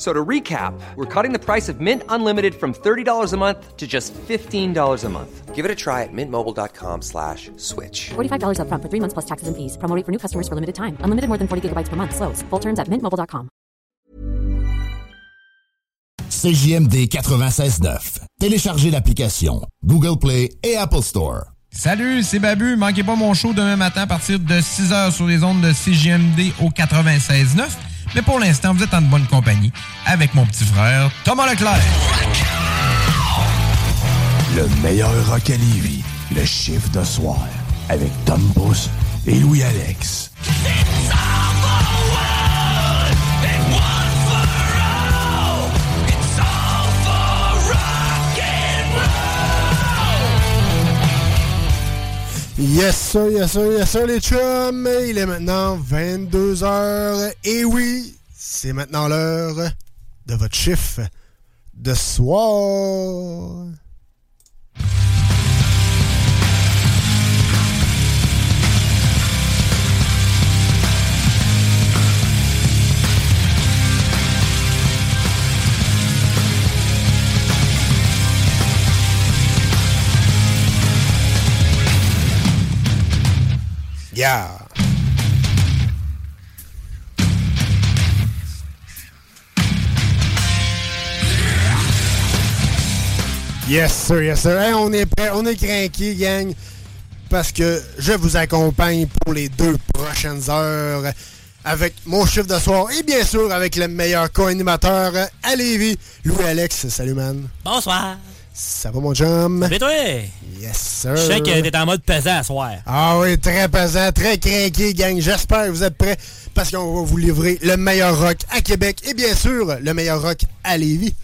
So to recap, we're cutting the price of Mint Unlimited from $30 a month to just $15 a month. Give it a try at mintmobile.com slash switch. $45 upfront for three months plus taxes and fees. Promo rate for new customers for limited time. Unlimited more than 40 gigabytes per month. Slows. Full terms at mintmobile.com. CJMD 96.9. Téléchargez l'application Google Play et Apple Store. Salut, c'est Babu. Manquez pas mon show demain matin à partir de 6h sur les ondes de CJMD au 96.9. Mais pour l'instant, vous êtes en bonne compagnie avec mon petit frère Thomas Leclerc. Le meilleur rock à Lévis, le chiffre de soir, avec Tom Bus et Louis-Alex. Yes sir, yes yes les chums. Il est maintenant 22h. Et oui, c'est maintenant l'heure de votre chiffre de soir. Yeah. Yes, sir, yes, sir. On est prêt, on est craqué, gang, parce que je vous accompagne pour les deux prochaines heures avec mon chiffre de soir et bien sûr avec le meilleur co-animateur à Lévis, Louis-Alex. Salut, man. Bonsoir. Ça va, mon chum? Mais toi, Yes, sir. je sais que t'es en mode pesant à soir. Ah oui, très pesant, très craqué, gang. J'espère que vous êtes prêts parce qu'on va vous livrer le meilleur rock à Québec et bien sûr le meilleur rock à Lévis.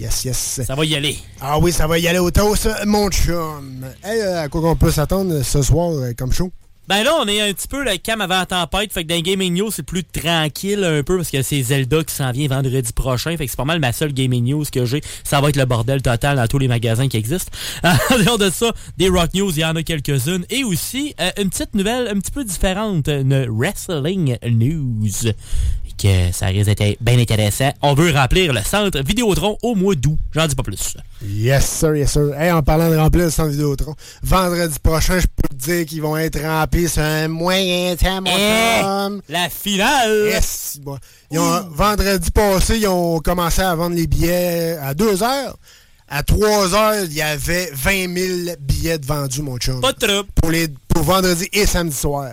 Yes, yes. Ça va y aller. Ah oui, ça va y aller au toast, mon chum. Hey, euh, à quoi qu'on peut s'attendre ce soir euh, comme show? Ben là, on est un petit peu le cam avant la tempête. Fait que dans Gaming News, c'est plus tranquille un peu parce que c'est Zelda qui s'en vient vendredi prochain. Fait que c'est pas mal ma seule Gaming News que j'ai. Ça va être le bordel total dans tous les magasins qui existent. En dehors de ça, des Rock News, il y en a quelques-unes. Et aussi, euh, une petite nouvelle un petit peu différente. Une Wrestling News. Que ça risque d'être bien intéressant. On veut remplir le centre Vidéotron au mois d'août. J'en dis pas plus. Yes, sir, yes, sir. Hey, en parlant de remplir le centre Vidéotron, vendredi prochain, je dire qu'ils vont être remplis sur un moyen temps, mon Eh, la finale! Yes! Bon. Ils ont- vendredi passé, ils ont commencé à vendre les billets à 2 heures. À 3 heures, il y avait 20 000 billets de vendus, mon chum. Pas de trouble. Pour, les, pour vendredi et samedi soir.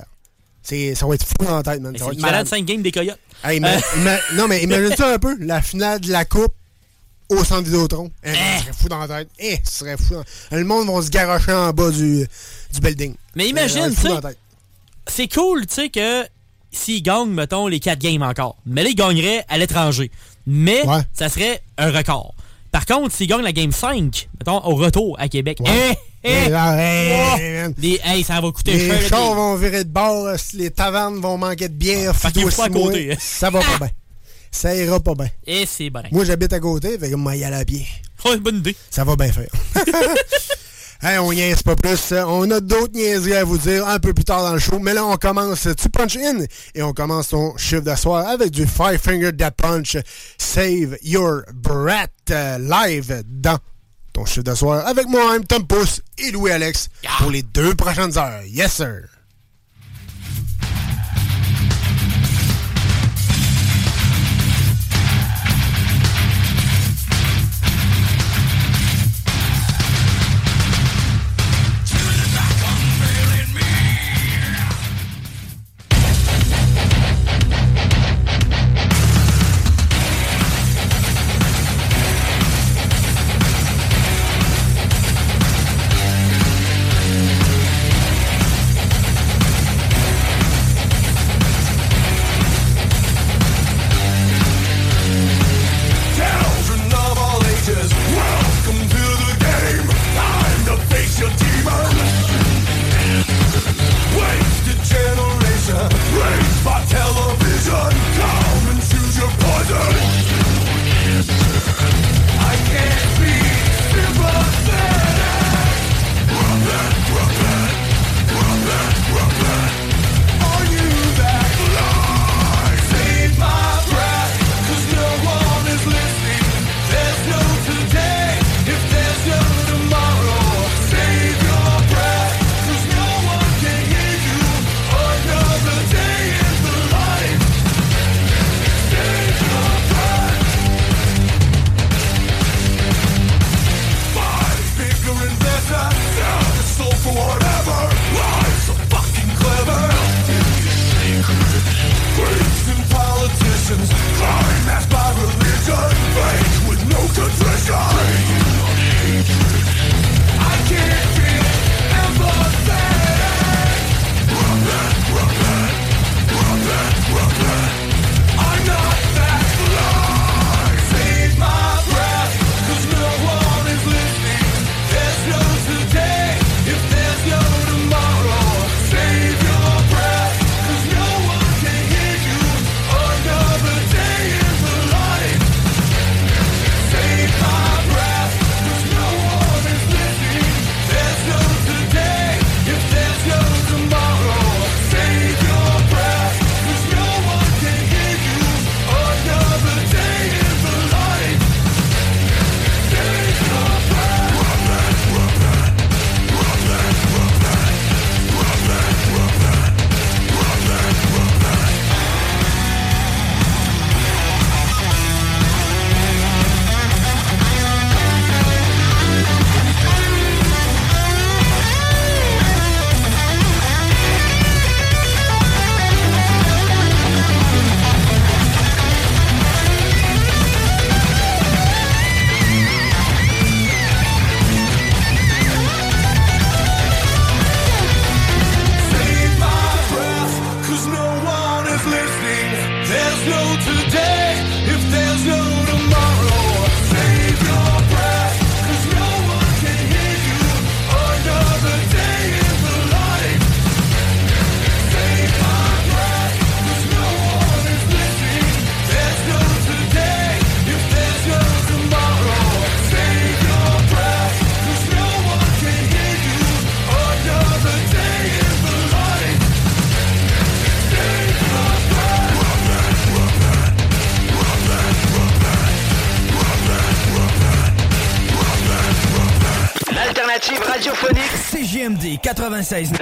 C'est, ça va être fou dans la tête, man. Ça va être malade. de 5 games des Coyotes. Hey, non, mais imagine ça un peu, la finale de la Coupe au centre Vidéotron. Eh, Ce serait fou dans la tête. Eh, ce serait fou. dans- Le monde va se garocher en bas du, du building. Mais imagine, tu c'est cool, tu sais, que s'ils gagnent, mettons, les 4 games encore, mais là, ils gagneraient à l'étranger. Mais ça serait un record. Par contre, s'ils gagnent la game 5, mettons, au retour à Québec, eh, eh, Eh, là, hey, oh, des- ça va coûter Les cher. chars des- vont virer de bord, les tavernes vont manquer de bière. Faut à côté, hein. Ça va pas bien. Ça ira pas bien. Et c'est bon. Moi, j'habite à côté, fait que moi, y aller à pied. Oh, une bonne idée. Ça va bien faire. Hey, on niaise pas plus. On a d'autres niaiseries à vous dire un peu plus tard dans le show. Mais là, on commence Tu Punch In et on commence ton chiffre d'asseoir avec du Five Finger Death Punch Save Your Breath euh, live dans ton chiffre d'asseoir avec moi-même, Tom Pousse et Louis-Alex pour les deux prochaines heures. Yes, sir. 96.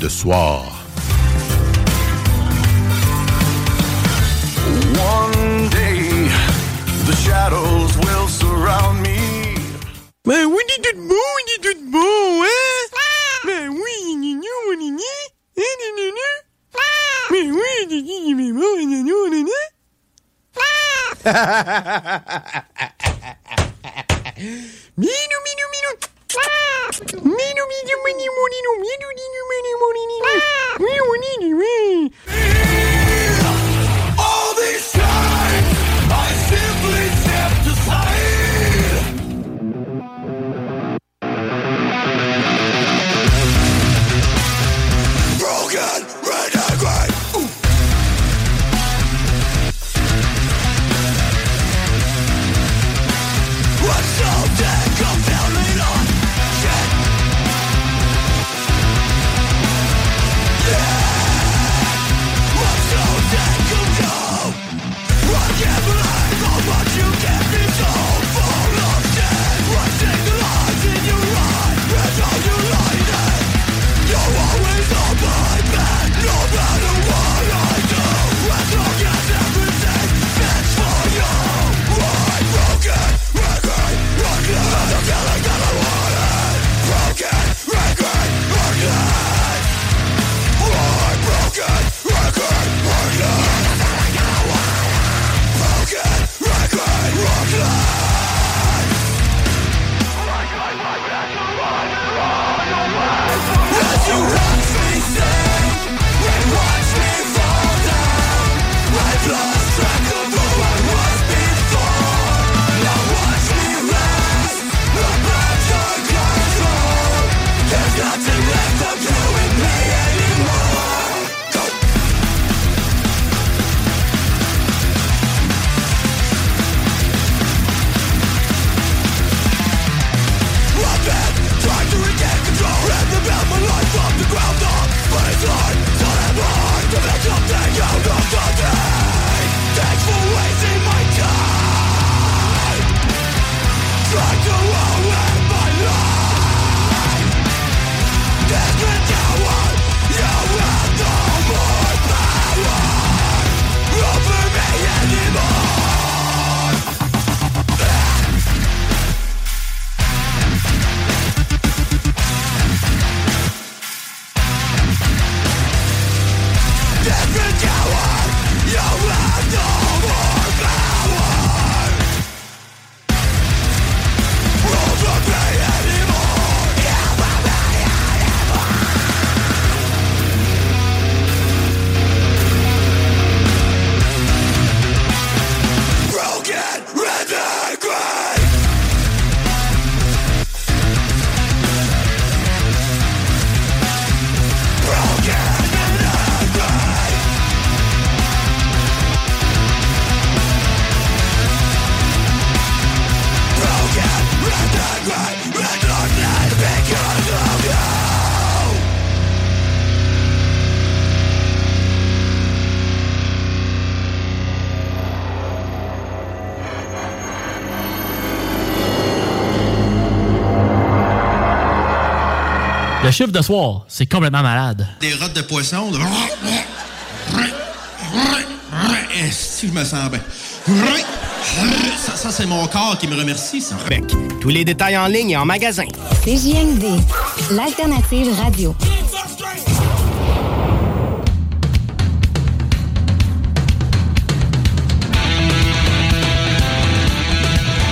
De soir. Chiffre de soir, c'est complètement malade. Des rottes de poisson. de- Si je me sens bien? Ça, ça, c'est mon corps qui me remercie, ça. Tous les détails en ligne et en magasin. CJMD, l'alternative radio.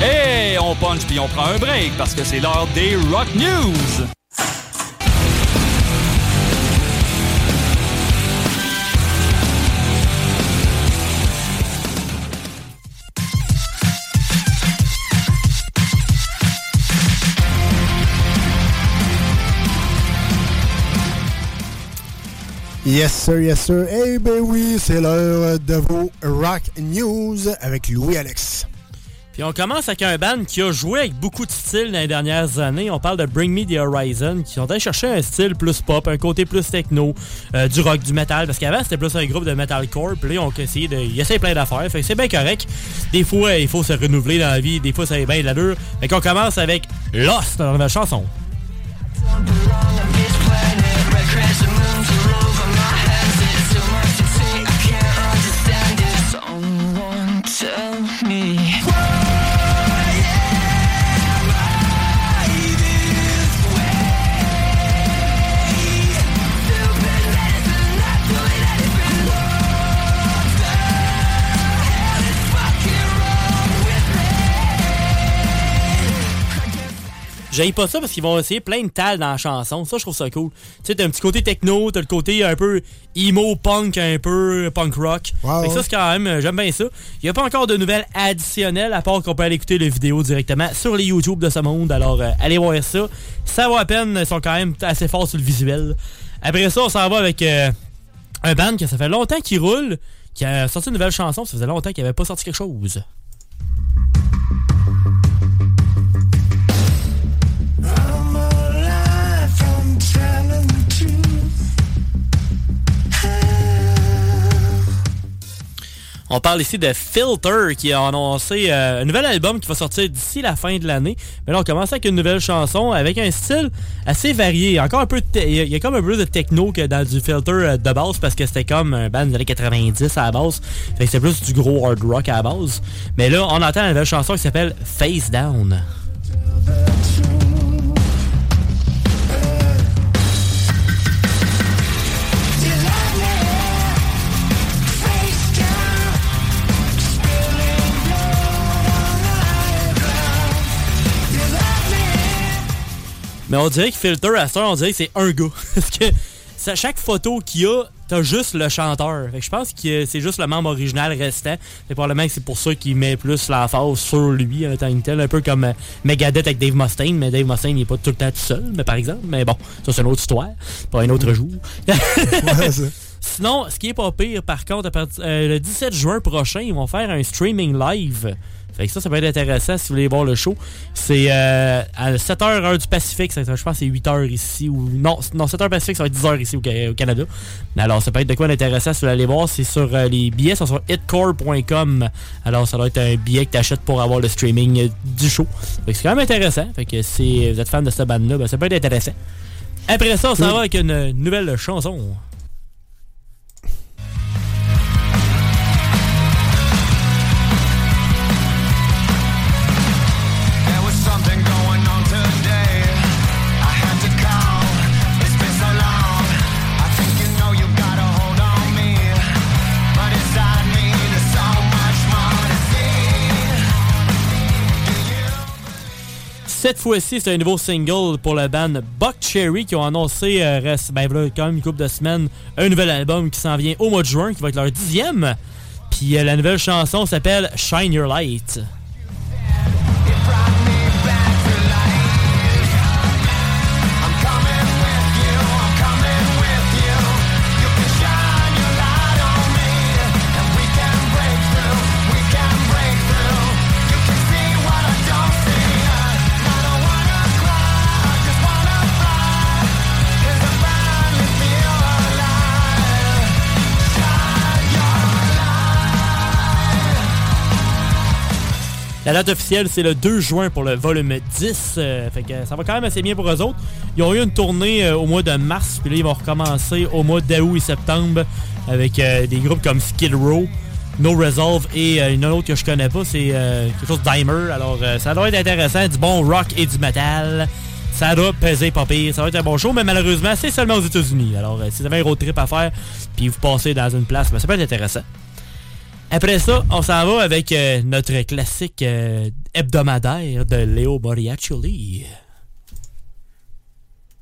Hey, on punch puis on prend un break parce que c'est l'heure des Rock News. Yes sir, yes sir. Eh ben oui, c'est l'heure de vos Rock News avec Louis-Alex. Puis on commence avec un band qui a joué avec beaucoup de styles dans les dernières années. On parle de Bring Me the Horizon, qui sont allés chercher un style plus pop, un côté plus techno, euh, du rock, du metal. Parce qu'avant, c'était plus un groupe de metalcore. Puis là, ils ont essayé de. Ils essaient plein d'affaires. Fait que c'est bien correct. Des fois, il faut se renouveler dans la vie. Des fois, ça est bien de l'allure. Fait qu'on commence avec Lost dans la chanson. J'aille pas ça parce qu'ils vont essayer plein de tal dans la chanson. Ça, je trouve ça cool. Tu sais, t'as un petit côté techno, t'as le côté un peu emo punk, un peu punk rock. Fait que ça, c'est quand même, euh, j'aime bien ça. Il y a pas encore de nouvelles additionnelles, à part qu'on peut aller écouter les vidéos directement sur les YouTube de ce monde. Alors, euh, allez voir ça. Ça vaut à peine, ils sont quand même assez forts sur le visuel. Après ça, on s'en va avec euh, un band que ça fait longtemps qu'il roule, qui a sorti une nouvelle chanson. Ça faisait longtemps qu'il avait pas sorti quelque chose. On parle ici de Filter qui a annoncé euh, un nouvel album qui va sortir d'ici la fin de l'année. Mais là, on commence avec une nouvelle chanson avec un style assez varié. Encore un peu il y, a- comme un peu de techno que dans du Filter euh, de base parce que c'était comme un band des années 90 à la base. Fait que c'était plus du gros hard rock à base. Mais là, on entend une nouvelle chanson qui s'appelle Face Down. Mais on dirait que Filter, à ça, on dirait que c'est un gars. Parce que chaque photo qu'il y a, t'as juste le chanteur. Fait que je pense que c'est juste le membre original restant. Et probablement que c'est pour ça qu'il met plus la face sur lui en tant que tel. Un peu comme euh, Megadeth avec Dave Mustaine. Mais Dave Mustaine, il est pas tout le temps tout seul, mais par exemple. Mais bon, ça c'est une autre histoire. Pas un autre jour. Sinon, ce qui est pas pire, par contre, à partir- euh, le 17 juin prochain, ils vont faire un streaming live. Fait que ça, ça peut être intéressant si vous voulez voir le show. C'est euh, à 7h heure du Pacifique, ça, je pense que c'est 8h ici ou non, non 7h Pacifique, ça va être 10h ici au, au Canada. Alors ça peut être de quoi d'intéressant si vous voulez aller voir, c'est sur euh, les billets sont sur hitcore.com. Alors ça doit être un billet que tu achètes pour avoir le streaming euh, du show. Fait que c'est quand même intéressant. Fait que si vous êtes fan de cette bande là, ben, ça peut être intéressant. Après ça, on s'en va avec une nouvelle chanson. Cette fois-ci, c'est un nouveau single pour la band Buck Cherry qui ont annoncé euh, reste, ben, quand même une couple de semaines un nouvel album qui s'en vient au mois de juin, qui va être leur dixième. Puis euh, la nouvelle chanson s'appelle Shine Your Light. La date officielle, c'est le 2 juin pour le volume 10. euh, fait que ça va quand même assez bien pour eux autres. Ils ont eu une tournée euh, au mois de mars, puis là, ils vont recommencer au mois d'août et septembre avec euh, des groupes comme Skid Row, No Resolve et une autre que je connais pas, c'est quelque chose d'Imer. Alors, ça doit être intéressant, du bon rock et du metal. Ça doit peser pas pire, ça va être un bon show, mais malheureusement, c'est seulement aux États-Unis. Alors, si vous avez un road trip à faire, puis vous passez dans une place, ben, ça peut être intéressant. Après ça, on s'en va avec euh, notre classique euh, hebdomadaire de Léo Moriaccioli.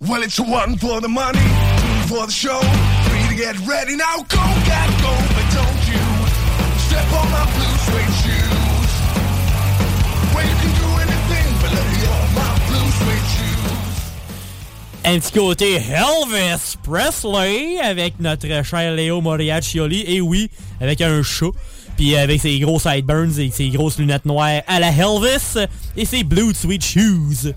Well, it's one for the money, two for the show. Three to get ready now. Go, get go, Un petit côté Elvis Presley avec notre cher Léo Moriaccioli. Et oui, avec un chat. Puis avec ses gros sideburns et ses grosses lunettes noires à la Elvis. Et ses Blue Sweet Shoes.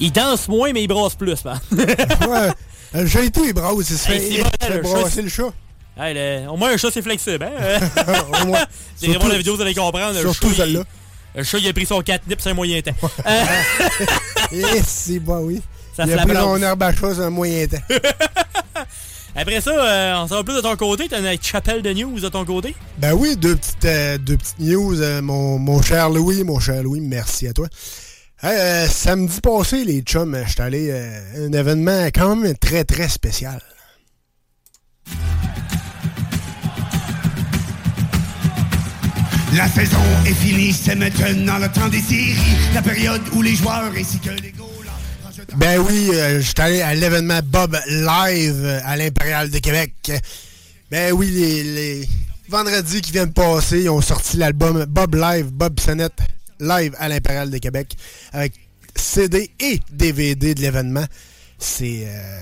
Il danse moins, mais il brosse plus, man. ouais. Euh, J'ai été, il brasse, il se fait, Hey, c'est il bon, se fait le chat, brasser le chat. Hey, le- au moins, un chat, c'est flexible, hein? Au moins. Vraiment Surtout- la vidéo, vous allez comprendre. surtout celle-là. Le chat, il a pris son catnip, c'est un moyen temps. Euh, Et c'est bon, oui. Ça il a pris brasse. son herbe à chat, c'est un moyen temps. Après ça, euh, on s'en va plus de ton côté. T'as une chapelle de news de ton côté? Ben oui, deux petites, euh, deux petites news, euh, mon, mon cher Louis, mon cher Louis, merci à toi. Euh, samedi passé, les chums, je suis allé euh, à un événement quand même très, très spécial. La saison est finie, c'est maintenant le temps des séries. La période où les joueurs ainsi que les goals. Ben oui, euh, je suis allé à l'événement Bob Live euh, à l'Impérial de Québec. Ben oui, les, les vendredis qui viennent passer, ils ont sorti l'album Bob Live, Bob Sennett Live à l'Impérial de Québec avec CD et DVD de l'événement. C'est euh,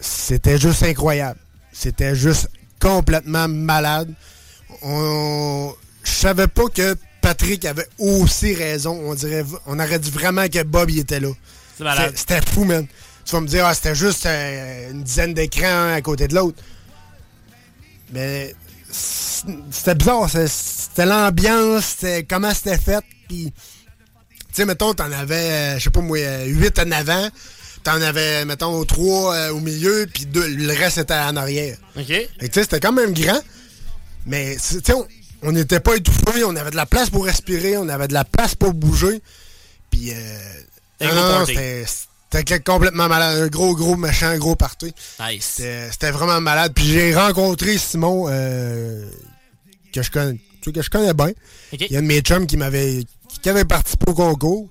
c'était juste incroyable. C'était juste complètement malade. On, je savais pas que Patrick avait aussi raison. On dirait, on aurait dit vraiment que Bob il était là. C'était fou, man. Tu vas me dire, ah, c'était juste euh, une dizaine d'écrans à côté de l'autre. Mais c'était bizarre. C'était l'ambiance, c'était comment c'était fait. Puis, tu sais, mettons, t'en avais, euh, je sais pas moi, 8 en avant. T'en avais, mettons, 3 au milieu, puis deux- le reste était en arrière. OK. Tu sais, c'était quand même grand. Mais, tu sais, on- n'était pas étouffés, on avait de la place pour respirer, on avait de la place pour bouger. Puis, euh, non, non, c'était c'était complètement malade. Un gros, gros, méchant, gros party. Nice. C'était vraiment malade. Puis j'ai rencontré Simon, euh, que je connais, que je connais bien. Il y a un de mes chums qui m'avait qui avait participé au concours.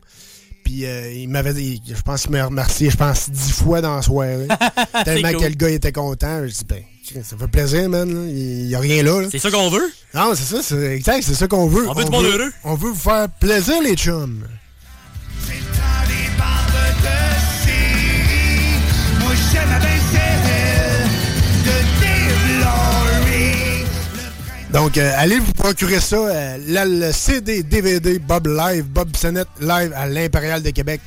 Puis euh, il m'avait dit, je pense qu'il m'a remercié, je pense, dix fois dans la soirée. Tellement cool. que le gars était content. Je dis, ben, ça fait plaisir, man. là. Il n'y a rien là. là. C'est ça qu'on veut? Non, c'est ça, c'est exact, c'est ça qu'on veut. On veut du monde heureux. On veut vous faire plaisir, les chums. Donc, euh, allez vous procurer ça, euh, le CD, DVD, Bob Live, Bob Sennett Live à l'Impérial de Québec.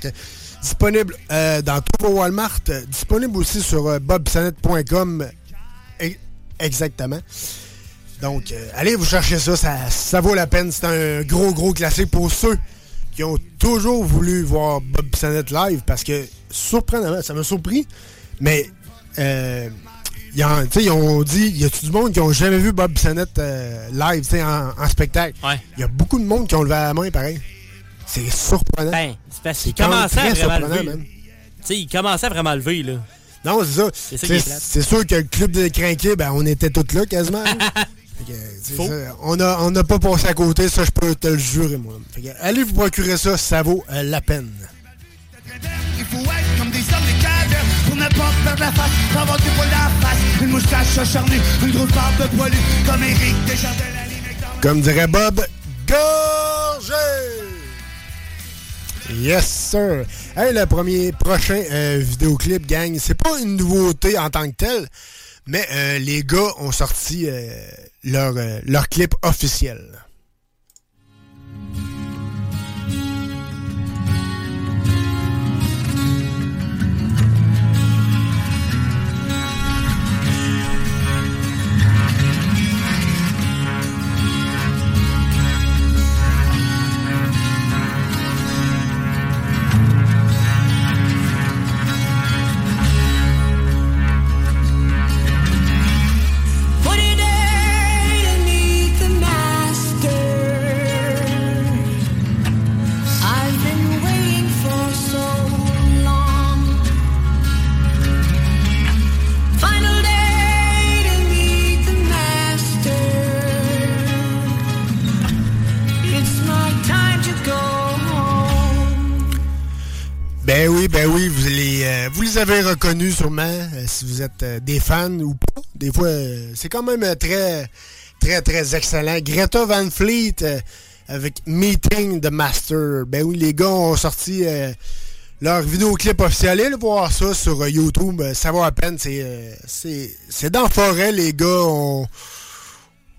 Disponible euh, dans tous vos Walmart. disponible aussi sur bobsennett.com. Exactement. Donc, allez vous chercher ça, ça, ça vaut la peine. C'est un gros, gros classique pour ceux qui ont toujours voulu voir Bob Sennett live parce que, surprenamment, ça m'a surpris, mais ils, ont, tu sais, ils ont dit, y a-tu du monde qui ont jamais vu Bob Bissonnette euh, live, tu sais, en, en spectacle? Il y a beaucoup de monde qui ont levé la main, pareil. C'est surprenant. Ben, c'est parce qu'il commençait à très vraiment surprenant, lever. même. Tu sais, il commençait à vraiment lever, là. Non, c'est ça. C'est ça qui est C'est plate. c'est sûr que le club de crinqués, ben, on était tous là quasiment. hein. Que, ça, on a on n'a pas passé à côté, ça je peux te le jurer moi. Que, allez vous procurer ça, ça vaut euh, la peine. Il faut être comme des Comme dirait Bob, gorgé! Yes, sir. Hey, le premier prochain euh, vidéoclip, gang, c'est pas une nouveauté en tant que telle, mais euh, les gars ont sorti euh, leur, euh, leur clip officiel. Euh, vous les avez reconnus sûrement, euh, si vous êtes euh, des fans ou pas. Des fois, euh, c'est quand même très, très, très excellent. Greta Van Fleet avec Meeting the Master. Ben oui, les gars ont sorti leur vidéoclip officiel. Allez voir ça sur YouTube, ça vaut la peine. C'est, c'est, c'est dans la forêt, les gars ont...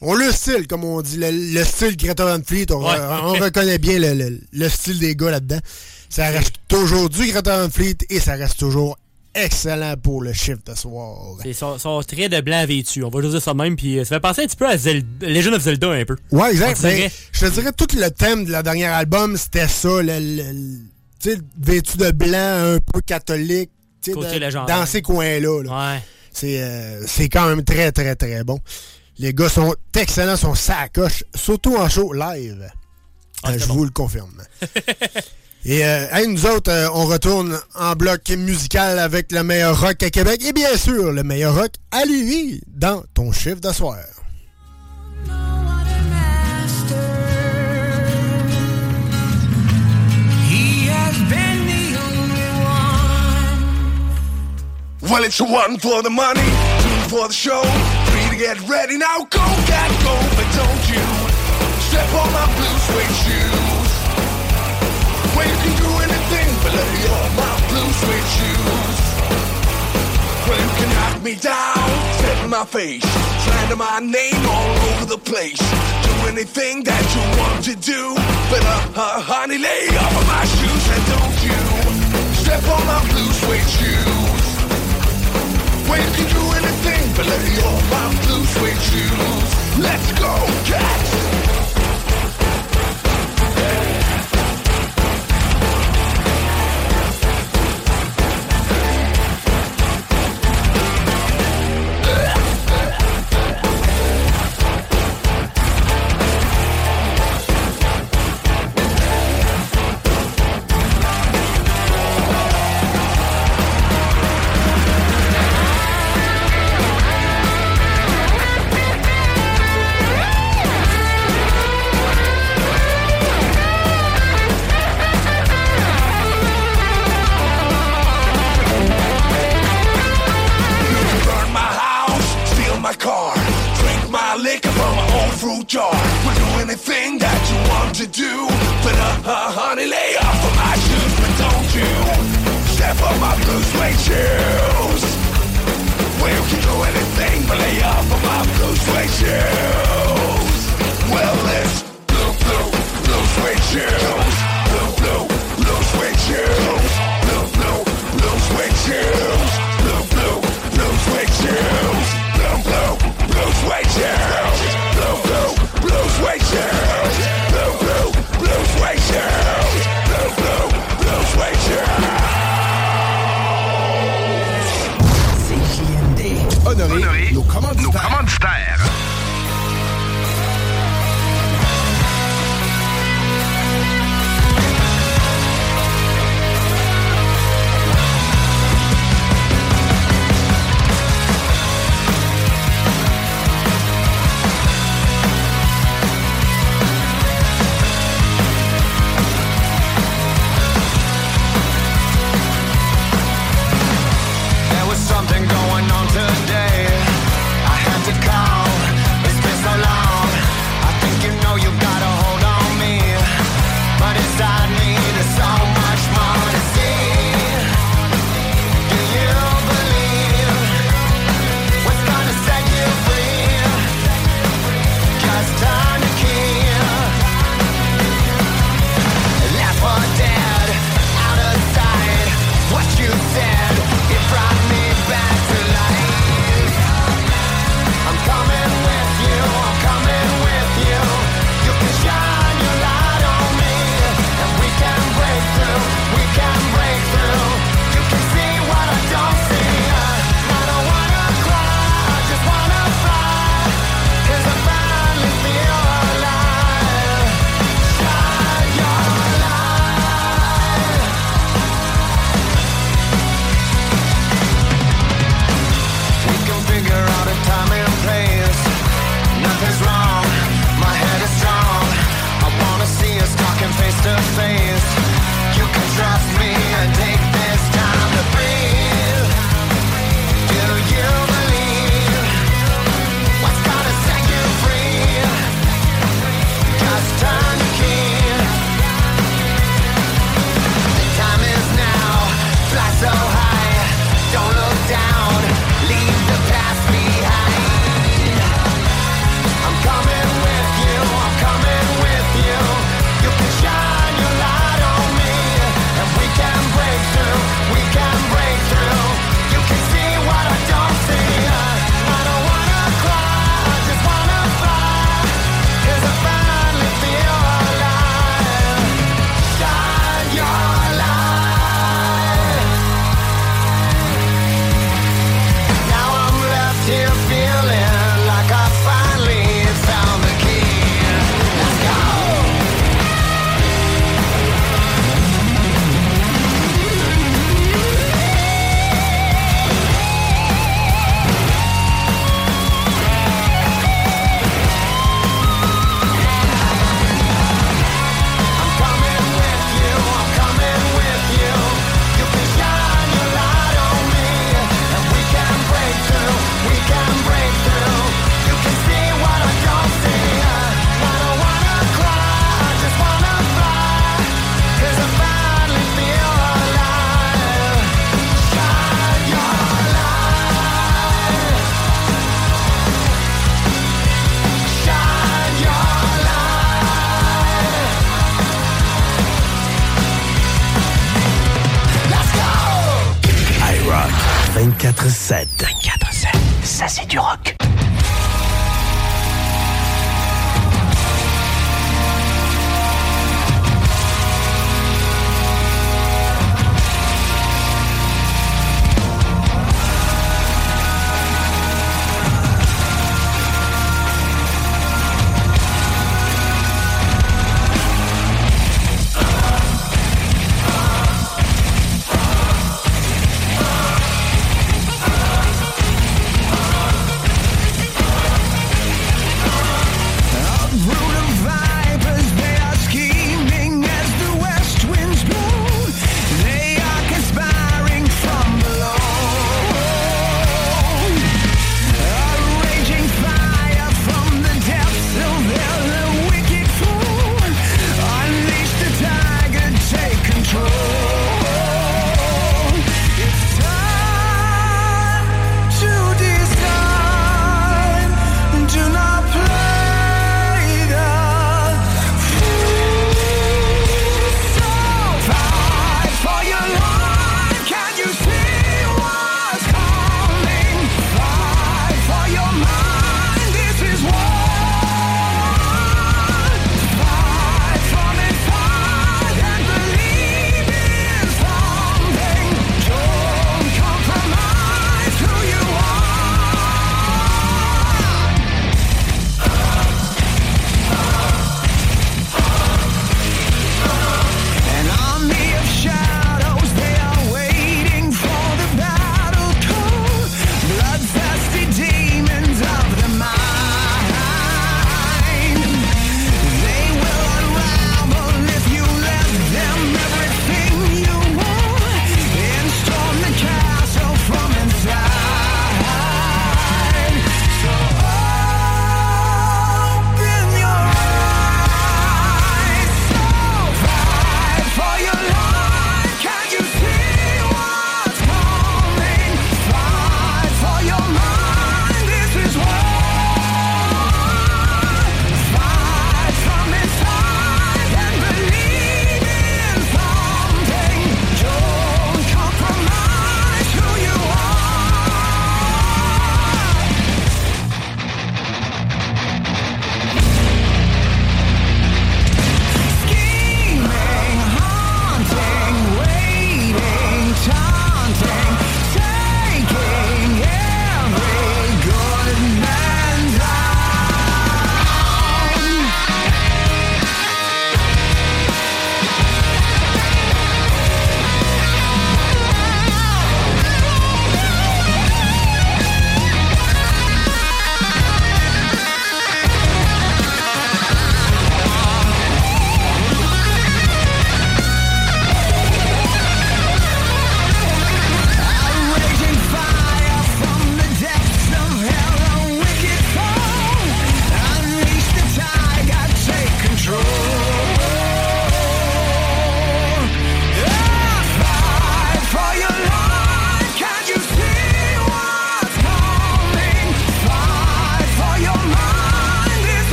On le style, comme on dit, le, le style Greta Van Fleet, on, Ouais. on reconnaît bien le, le- le style des gars là-dedans. Ça reste toujours du Greta Van Fleet et ça reste toujours excellent pour le chiffre de soir. C'est son, son trait de blanc vêtu. On va juste dire ça même. Puis euh, ça fait penser un petit peu à Zelda, Legend of Zelda un peu. Ouais, exact. Ben, je te dirais tout le thème de la dernière album, c'était ça, le, le- vêtu de blanc, un peu catholique, de- dans ces coins-là. là. Ouais. C'est euh, c'est quand même très, très, très bon. Les gars sont excellents, sont sacoches, surtout en show live. Ah, Euh, je vous le confirme. Et euh, hey, nous autres, euh, on retourne en bloc musical avec le meilleur rock à Québec et bien sûr le meilleur rock à lui dans ton chiffre de soir. Well, it's one for the money, two for the show, three to get ready. Now go, cat, go, but don't you step on my blue suede shoes. Suede shoes. Well, you can knock me down, in my face, slander my name all over the place. Do anything that you want to do, but uh, uh, honey, lay off of my shoes and don't you step on my blue suede shoes. Well, you can do anything but me off my blue suede shoes. Let's go, cats! Jar. We'll do anything that you want to do. But uh, uh honey, lay off of my shoes, but don't you step on my blue suede shoes. Well, you can do anything but lay off of my blue suede shoes. Well, let's blue, blue, blue suede shoes. nos commanditaires.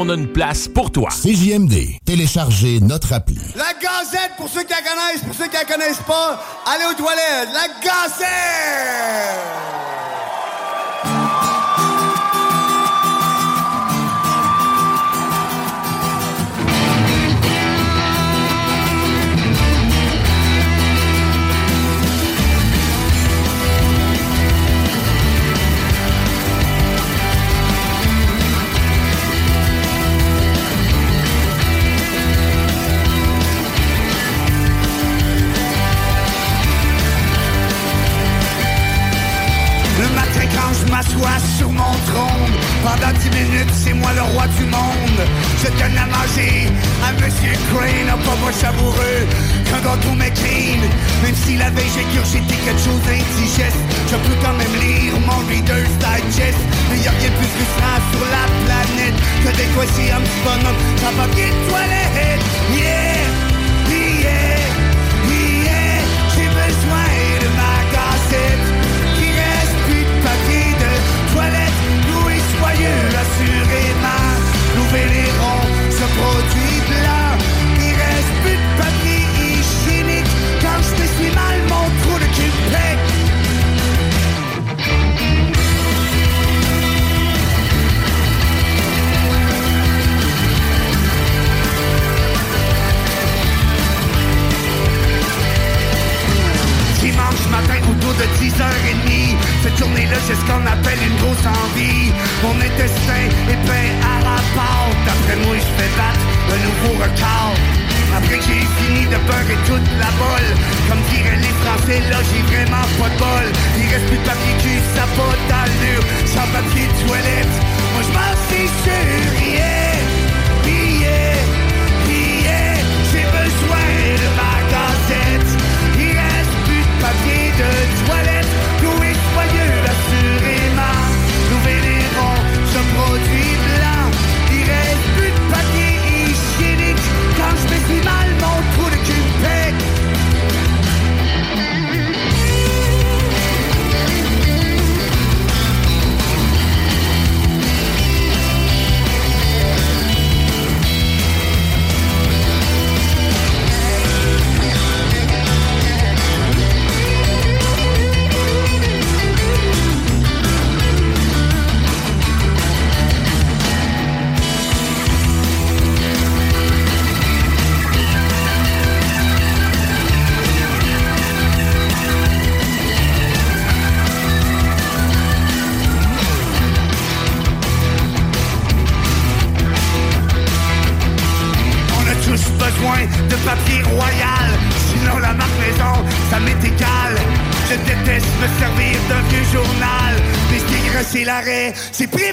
On a une place pour toi. CJMD. Téléchargez notre appli. La Gazette, pour ceux qui la connaissent, pour ceux qui la connaissent pas, allez aux toilettes. La Gazette! 10 minutes, c'est moi le roi du monde. Je donne à manger à Monsieur Crane, un pauvre savoureux, qu'un mes McLean. Même si la veille j'ai curiosité quelque chose d'indigeste, je peux quand même lire mon Reader's Digest. Mais y'a rien de plus frustrant sur la planète que des quoi si un petit bonhomme, ça va bien toilette. Yeah! Produits blanc. Il reste plus de papier hygiénique quand je me suis mal. de Cette journée-là c'est ce qu'on appelle une grosse envie. Mon intestin est plein à la pâte D'après moi je fais battre un nouveau record. Après que j'ai fini de beurrer toute la bolle Comme diraient les Français, là j'ai vraiment pas de bol. Il reste plus de papier cul, ça va dans Sans papier de toilette, moi je m'en distance when Si pide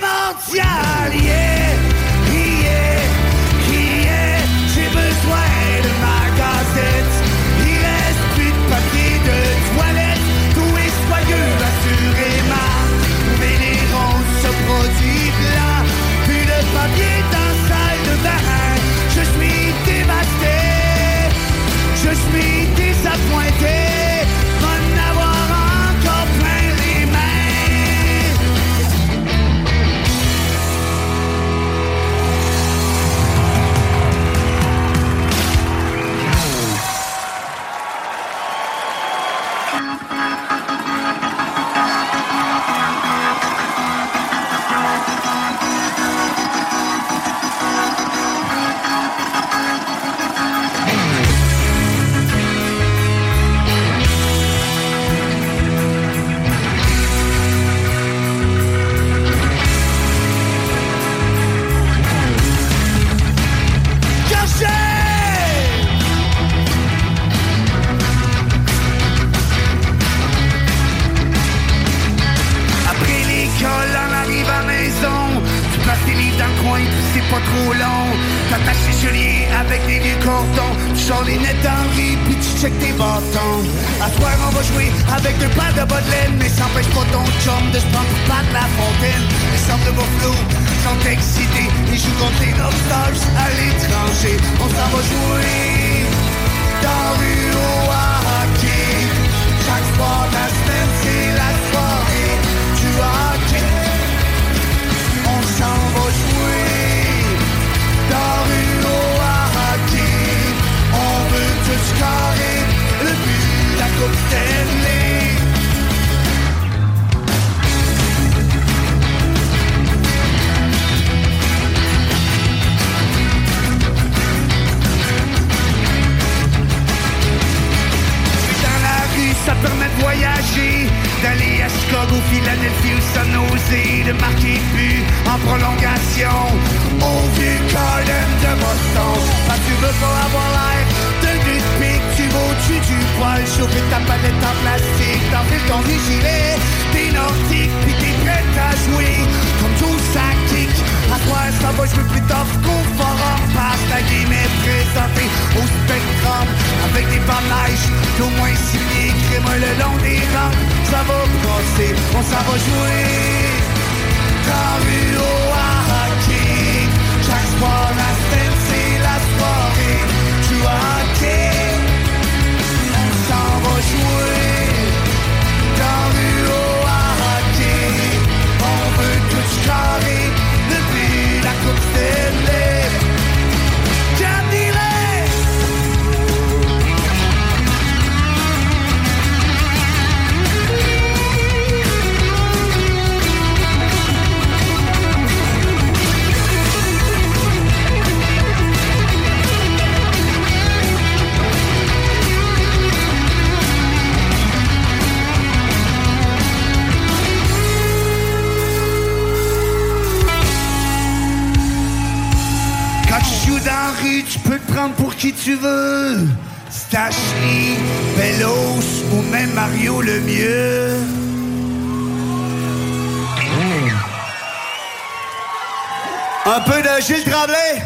peu de Gilles Tremblay.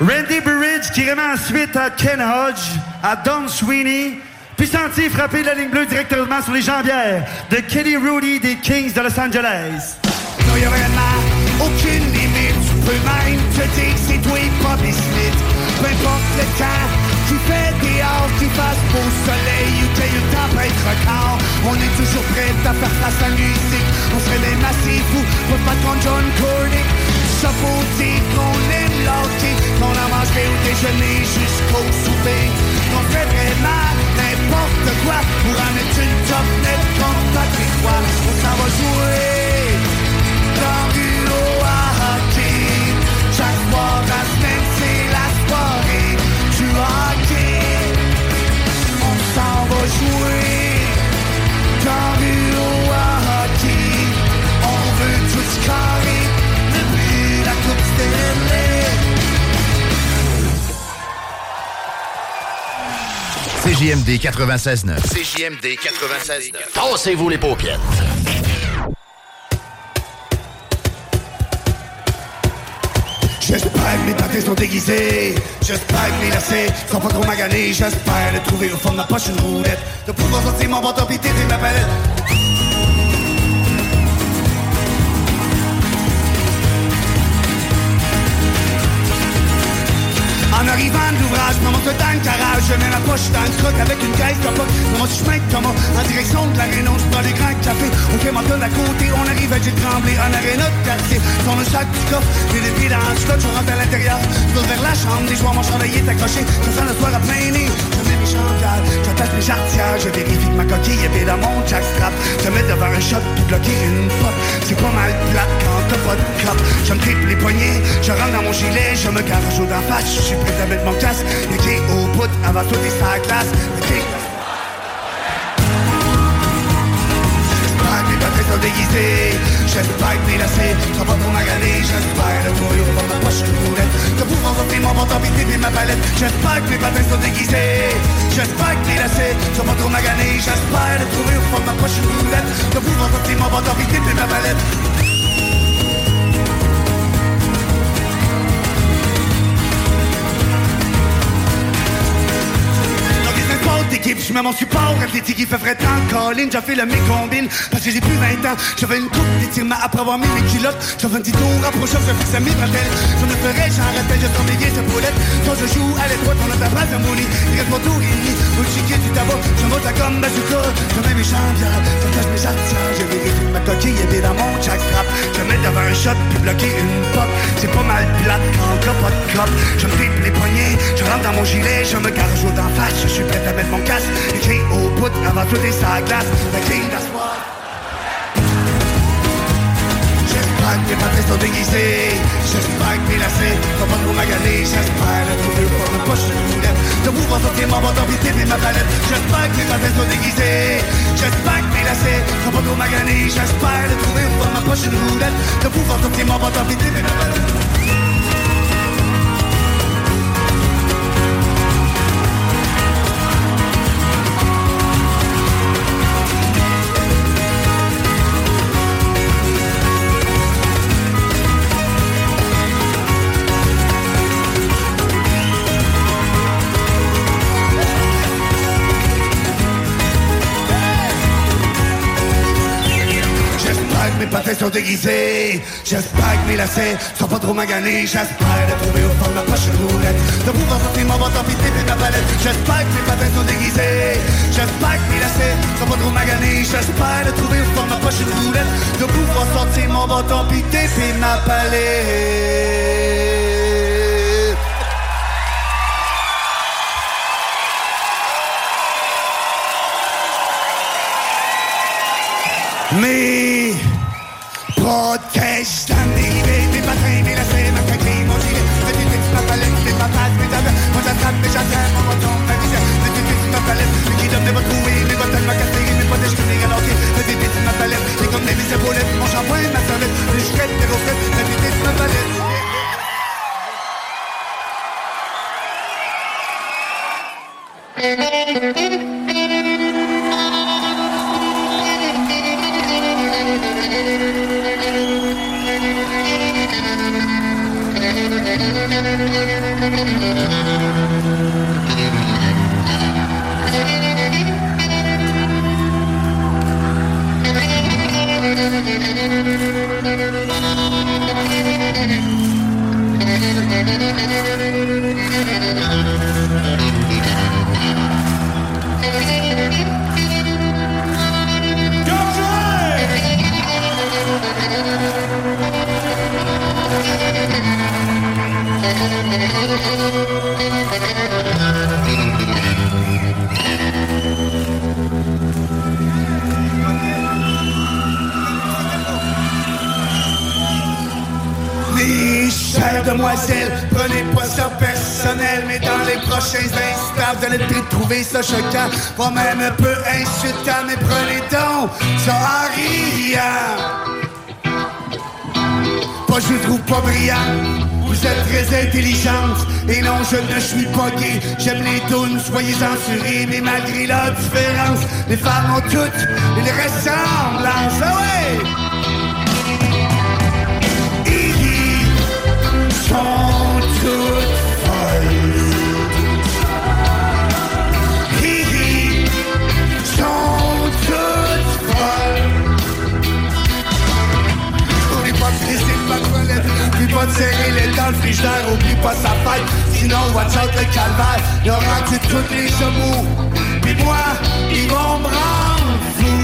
Randy Burridge qui remet ensuite à Ken Hodge, à Don Sweeney. Puis senti frapper la ligne bleue directement sur les jambières de Kelly Rudy des Kings de Los Angeles. Non, y a vraiment aucune limite. Tu peux même te dire que c'est toi Bobby Smith. Peu importe le temps, qui fait dehors, qu'il fasse beau soleil ou qu'il y ait une tempête record. On est toujours prêt à faire face à la musique. On serait assez fous pour pas contre John Cornick. Ça faut dire qu'on aime l'hockey, qu'on en mangerait au déjeuner jusqu'au souper. On fait vraiment n'importe quoi pour en être une top net comme Patrick Roy. On s'en va jouer dans à hockey. Chaque soir la semaine, c'est la soirée du hockey. On s'en va jouer dans à hockey. On veut tout carré CJMD 96.9. CJMD 96.9. Tassez-vous les paupières. J'espère que mes pâtés sont déguisés J'espère que mes lacets sont pas trop maganés J'espère de trouver au fond de ma poche une roulette De pouvoir sortir mon pis têter ma palette En arrivant de l'ouvrage, je me monte dans garage. Je mets ma poche dans le croc avec une poche. Je monte du chemin de Thomas. En direction de l'aréna Je prends les grands cafés, fait mon tonne à côté On arrive à Gilles Tremblay. En aréna de quartier. Sur le sac du coffre, j'ai les pieds dans le slot Je rentre à l'intérieur, je tourne vers la chambre Les joueurs, mon chandail est accroché, je sens le soir à plein Chandails, j'attache mes jarretières Je vérifie que ma coquille est bien dans mon jackstrap. Je mets devant un shot pour bloquer une pop. C'est pas mal plate quand t'as pas de Je me tripe les poignets, je rentre dans mon gilet Je me garage au d'en face, je suis prêt à mettre mon casque pieds au bout avant de sauter sur la glace déguisées J'espère que mes lacets sont pas trop maganés J'espère de trouver au fond de ma poche une roulette De pouvoir sortir mon pis et ma palette. J'espère que mes batteries sont déguisées J'espère que mes lacets sont pas trop maganés J'espère de trouver au fond de ma poche une roulette De pouvoir sortir mon pis et ma palette d'équipe, je mets mon support athlétique, il fait frais tant colline, j'ai fait le mécombine, parce que j'ai plus 20 ans, j'avais une coupe d'étirement après avoir mis mes culottes, j'avais un petit tour approchant, je fixe à mes bretelles, je me ferais, rappelle, je bien sa poulette, quand je joue à l'étroite, on a ta base à mouler, il reste mon tour et demi, au chiquet du tabac, je monte la gomme bazooka, je mets mes champions, je cache mes artières, je vérifie ma coquille bien dans mon jackstrap, je mets devant un shot, puis bloquer une pop, c'est pas mal plate quand t'as pas de cop, je me les poignets, je rentre dans mon gilet, je me garage au d'en face, je suis prêt à mettre mon casque, écrit au bout avant tout et sa glace, la clé d'asseoir. J'espère que mes patrons sont déguisés J'espère que mes lacets sont pas trop maganés. J'espère de trouver fond de ma poche une roulette De pouvoir sortir mon bâton pis et ma palette. J'espère que mes patrons sont déguisés J'espère que mes lacets sont pas trop maganés. J'espère de trouver de ma poche une roulette De pouvoir sortir mon bâton pis et ma palette sont. J'espère que mes lacets sont pas trop maganés. J'espère de trouver au fond de ma poche une roulette. De pouvoir sortir mon bâton pis taper ma palette. J'espère que mes patins sont déguisés. J'espère que mes lacets sont pas trop maganés. J'espère de trouver au fond de ma poche une roulette. De pouvoir sortir mon bâton pis taper ma palette. Mes protèges d'un dérivé, mes patins, mes lacets, ma craquée, mon gilet, mes tutus, ma palette, mes papates, mes tables, mon j'attrape, mes j'attrape, mon bâton, ma visière, mes tutus, ma palette, ma ma palette, comme épaulettes, mon shampoing, ma serviette, ma palette. Mes chères demoiselles, prenez pas ça personnel, mais dans les prochains instants, vous allez peut-être trouver ça choquant, voire même un peu insultant, mais prenez donc ça en je vous trouve pas brillant, vous êtes très intelligente, et non je ne suis pas gay, j'aime les tunes, soyez censurés, mais malgré la différence, les femmes ont toutes une ressemblance, ah ouais! Oublie pas de serrer les dents, le frigidaire, oublie pas sa fête. Sinon, watch out le calvaire, il aura tous les chevaux. Puis moi, ils vont me rendre fou.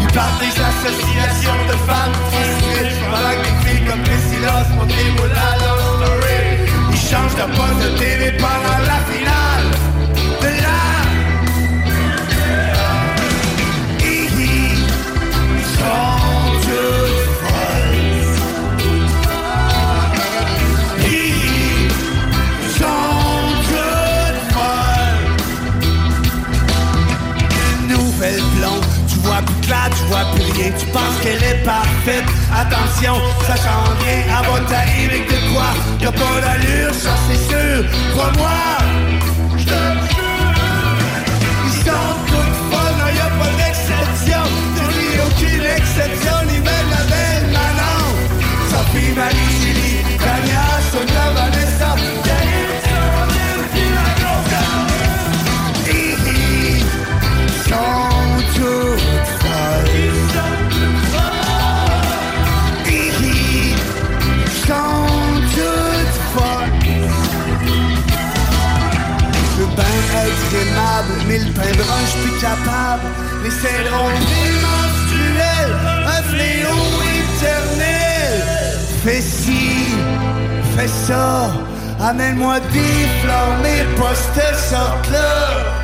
Ils parlent des associations de femmes frustrées Pendant que des filles comme Priscilla se font des story Ils changent de poste de TV pendant la finale tu penses qu'elle est parfaite. Attention, ça change rien, elle va t'arriver avec de quoi? Y'a pas d'allure, ça c'est sûr, crois-moi. J'te Ils sont toutes y'a pas d'exception. Je dis aucune exception, ni même la belle Manon. Sophie, Marie, Julie, Tania, Sonia, Vanessa, mais le pain suis plus capable. Les cédrons menstruels, un fléau éternel. Fais ci, fais ça, amène-moi des fleurs, mais pas cette sorte-là.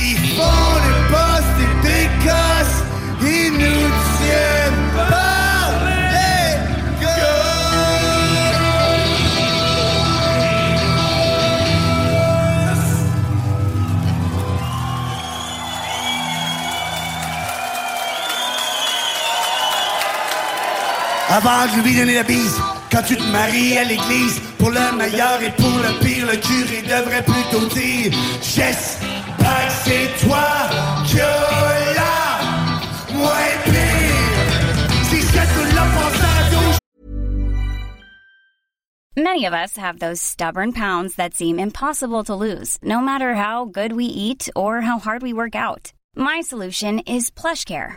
Ils font les postes et gosses, ils nous tiennent Avant de lui donner la bise, quand tu te maries à l'église, pour le meilleur et pour le pire, le curé devrait plutôt dire J'espère que c'est toi as la pire. Si Many of us have those stubborn pounds that seem impossible to lose, no matter how good we eat or how hard we work out. My solution is PlushCare.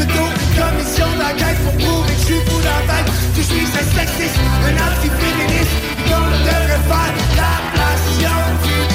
Comité pseudo-commission d'enquête pour prouver que je suis fou dans tête, que je suis un sexiste, un anti-féministe, qu'on devrait faire l'ablation du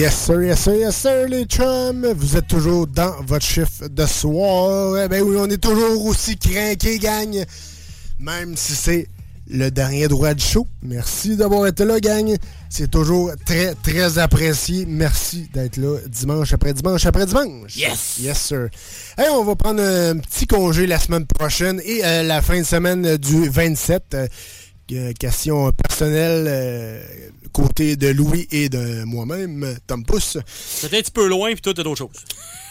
Yes sir, yes sir, yes sir, les chums. Vous êtes toujours dans votre chiffre de soir. Eh ben oui, on est toujours aussi craqués, gang. Même si c'est le dernier droit du show. Merci d'avoir été là, gang. C'est toujours très, très apprécié. Merci d'être là dimanche après dimanche après dimanche. Yes! Yes, sir. Hey, on va prendre un petit congé la semaine prochaine et euh, la fin de semaine du 27. euh, euh, question personnelle euh, côté de Louis et de moi-même, Tom Pousse. C'est un petit peu loin, puis toi, t'as d'autres choses.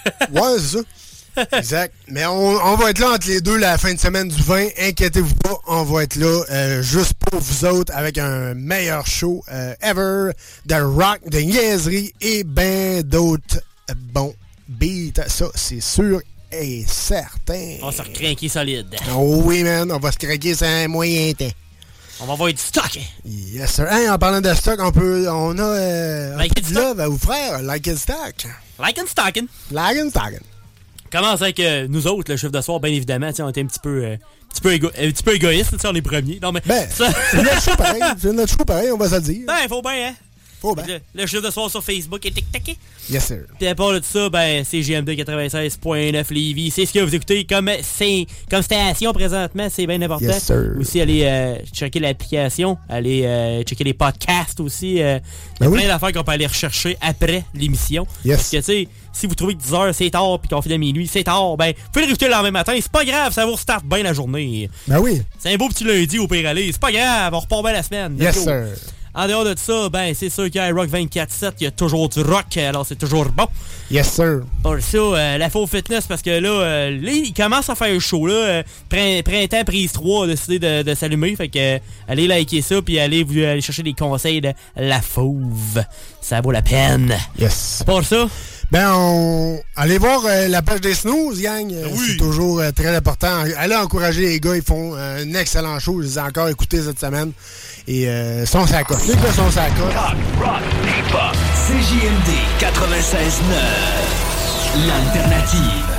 Ouais, c'est ça. Exact. Mais on, on va être là entre les deux la fin de semaine du 20. Inquiétez-vous pas, on va être là euh, juste pour vous autres avec un meilleur show euh, ever de rock, de niaiserie et ben d'autres bons beats. Ça, c'est sûr et certain. On va se recrinquer solide. Oh oui, man, on va se craquer sur un moyen temps. On va avoir du stock. Yes, sir. Hey, en parlant de stock, on peut, on a euh, Like un peu de love à vous faire. Like it stock. Like and stocking. Like and stocking. Commence avec euh, nous autres, le chiffre de soir, bien évidemment. On était un petit peu, euh, un petit peu, égo- un petit peu égoïste, on est premiers. Non, mais. Ben, ça- c'est notre show pareil. C'est notre show pareil, on va se le dire. Ben, faut bien, hein. Le, le chiffre de soir sur Facebook est tic-tac. Yes, sir. Puis à part de ça, ben, c'est GMD 96.9 Lévis. C'est ce que vous écoutez comme, comme station présentement. C'est bien important. Yes, sir. Aussi, allez euh, checker l'application. Allez euh, checker les podcasts aussi. euh, Il y a Ben oui. plein d'affaires qu'on peut aller rechercher après l'émission. Yes. Parce que, tu sais, si vous trouvez que 10 heures c'est tard puis qu'on fait de minuit, c'est tard, ben, vous pouvez le réécouter le lendemain matin. C'est pas grave, ça vous restart bien la journée. Ben oui. C'est un beau petit lundi au pire aller. C'est pas grave, on repart bien la semaine. Yes, sir. En dehors de ça, ben c'est sûr qu'à Rock 24-7, il y a toujours du rock, alors c'est toujours bon. Yes, sir. Pour ça, euh, la faux fitness, parce que là, euh, là, il commence à faire chaud, là. Euh, prin- printemps, prise 3 a décidé de, de s'allumer. Fait que, euh, allez liker ça, puis allez, vous, allez chercher des conseils de la fauve. Ça vaut la peine. Yes. Pour ça, Ben, on... allez voir euh, la page des snooze, gang. Euh, C'est toujours euh, très important. Allez encourager les gars, ils font euh, un excellent show. Je les ai encore écoutés cette semaine. Et euh, sont la cote. Les gars sont cote. Rock, hip-hop, CJMD 96.9. L'alternative.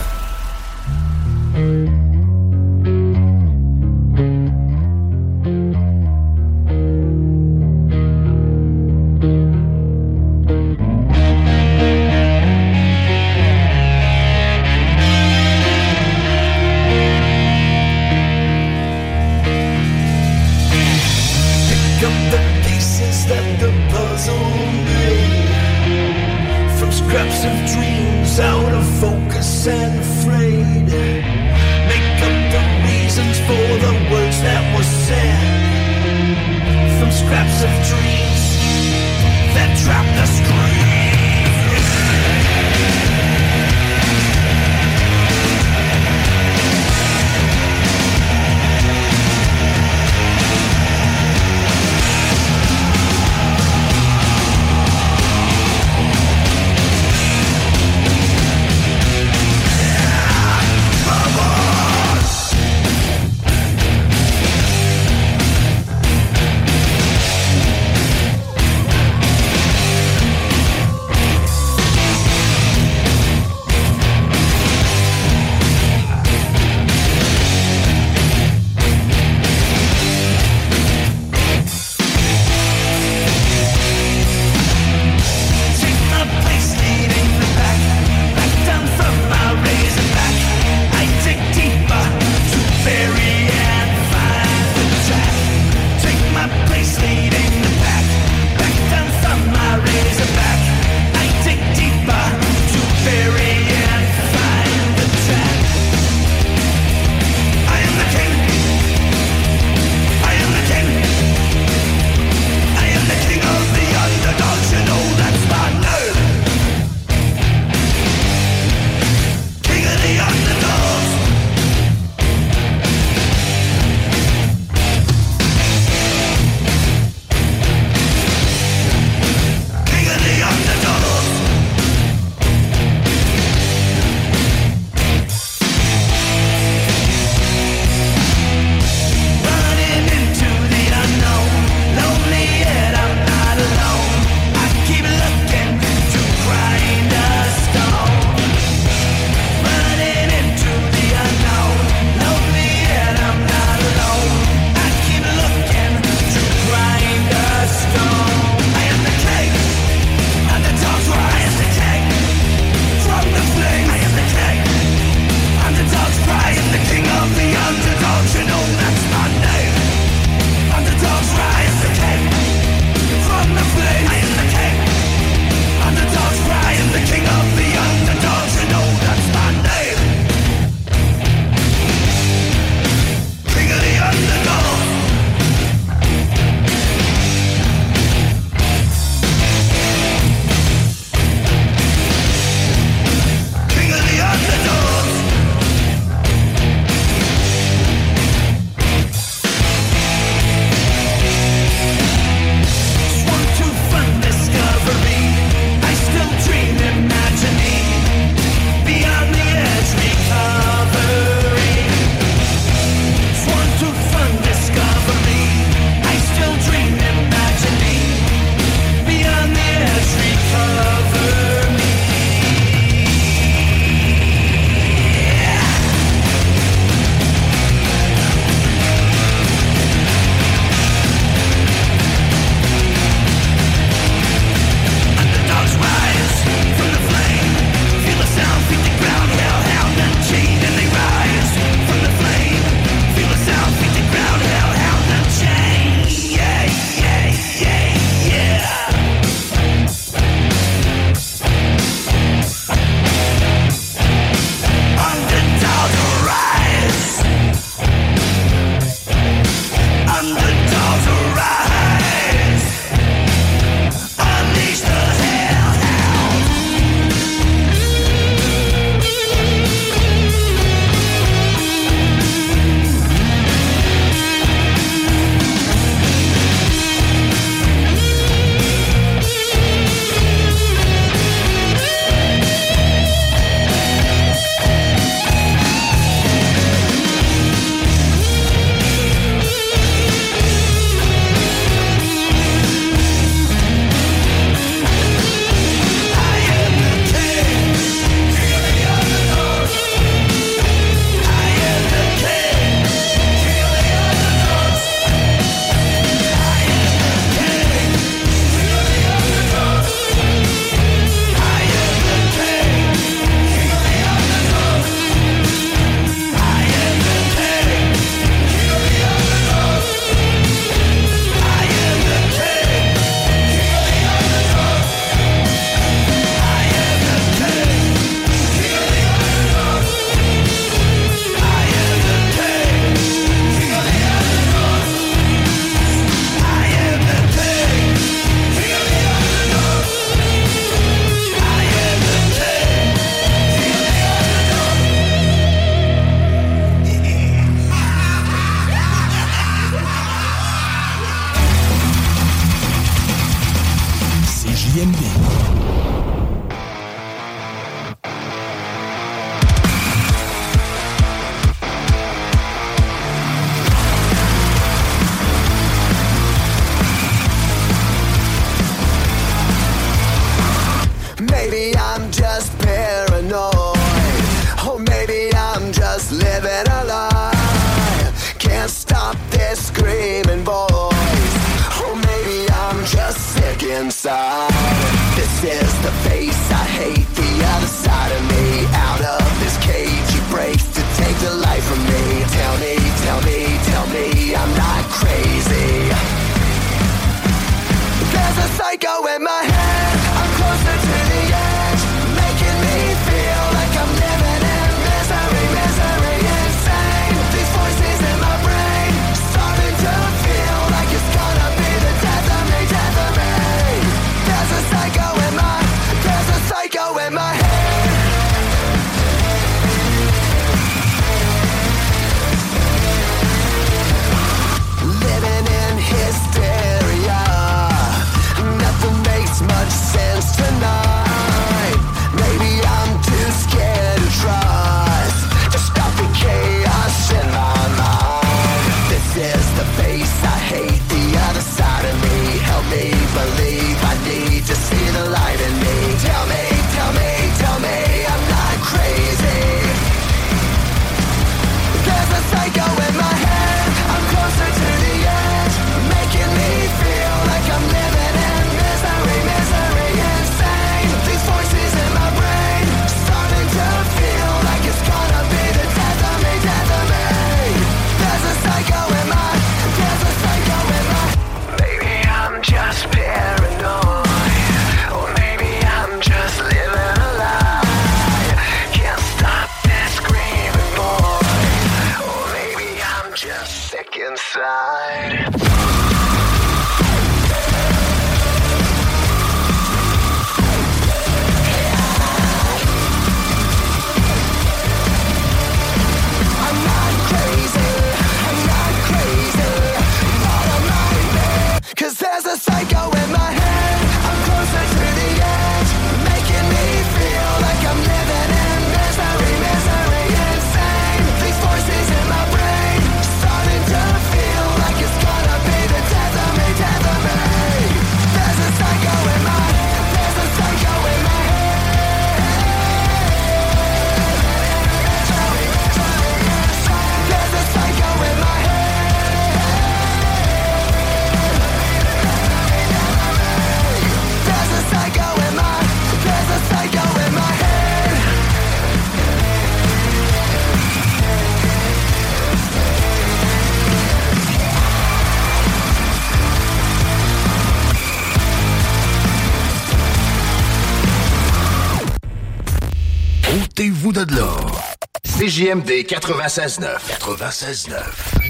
Ôtez-vous de. CJMD 96.9. 96.9.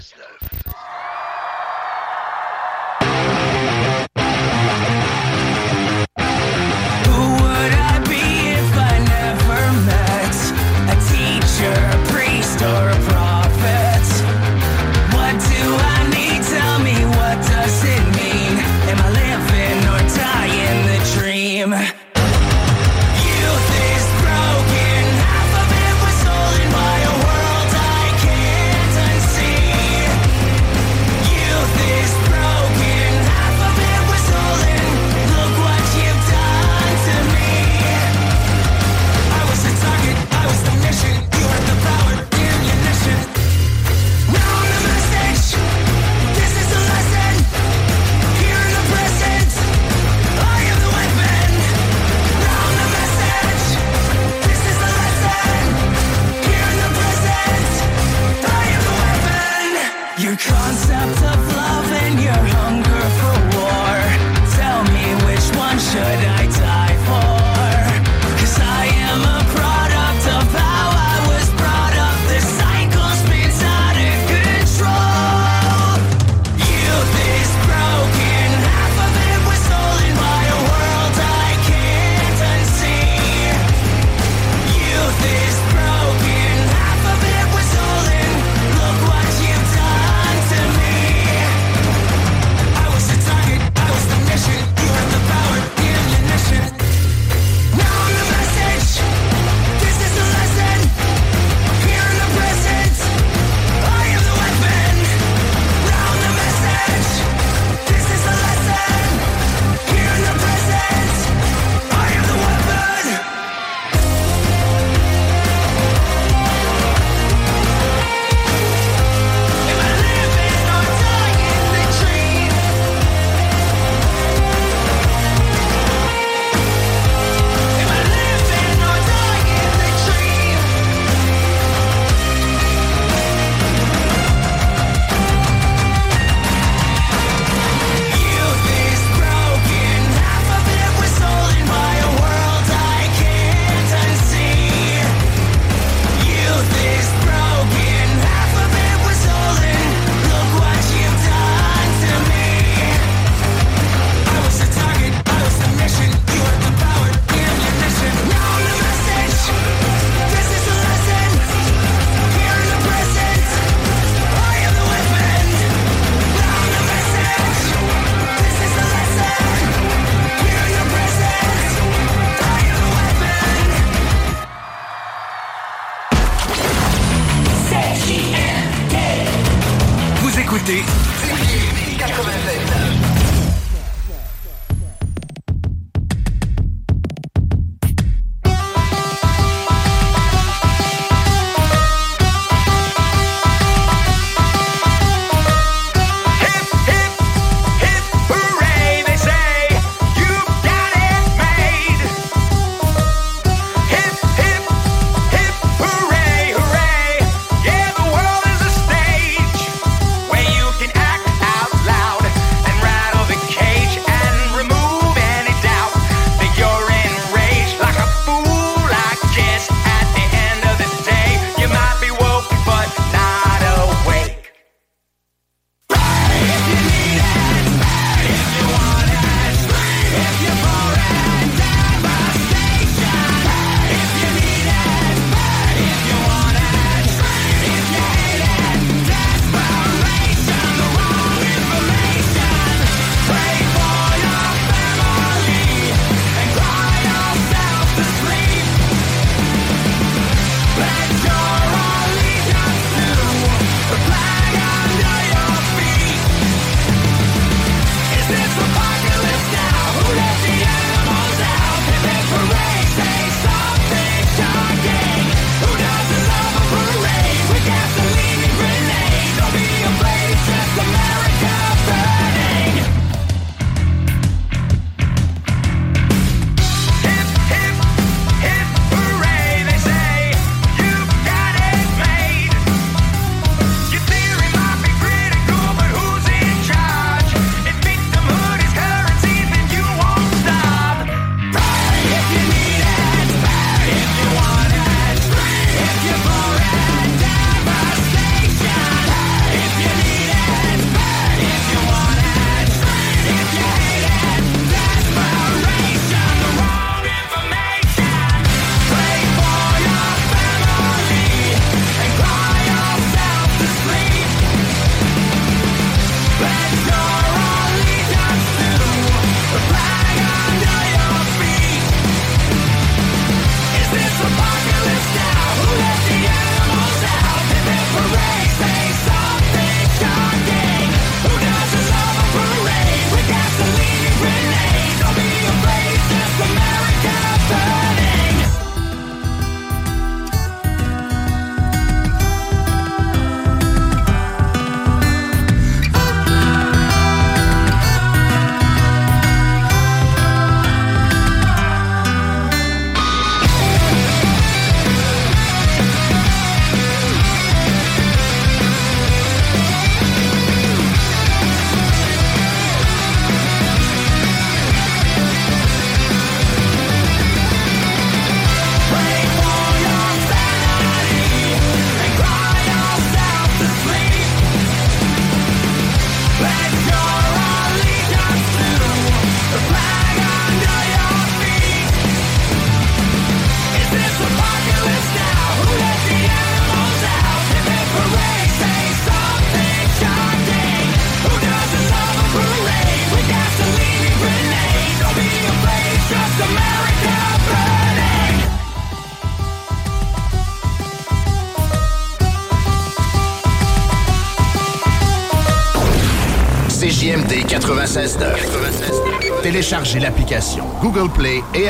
Téléchargez l'application Google Play et...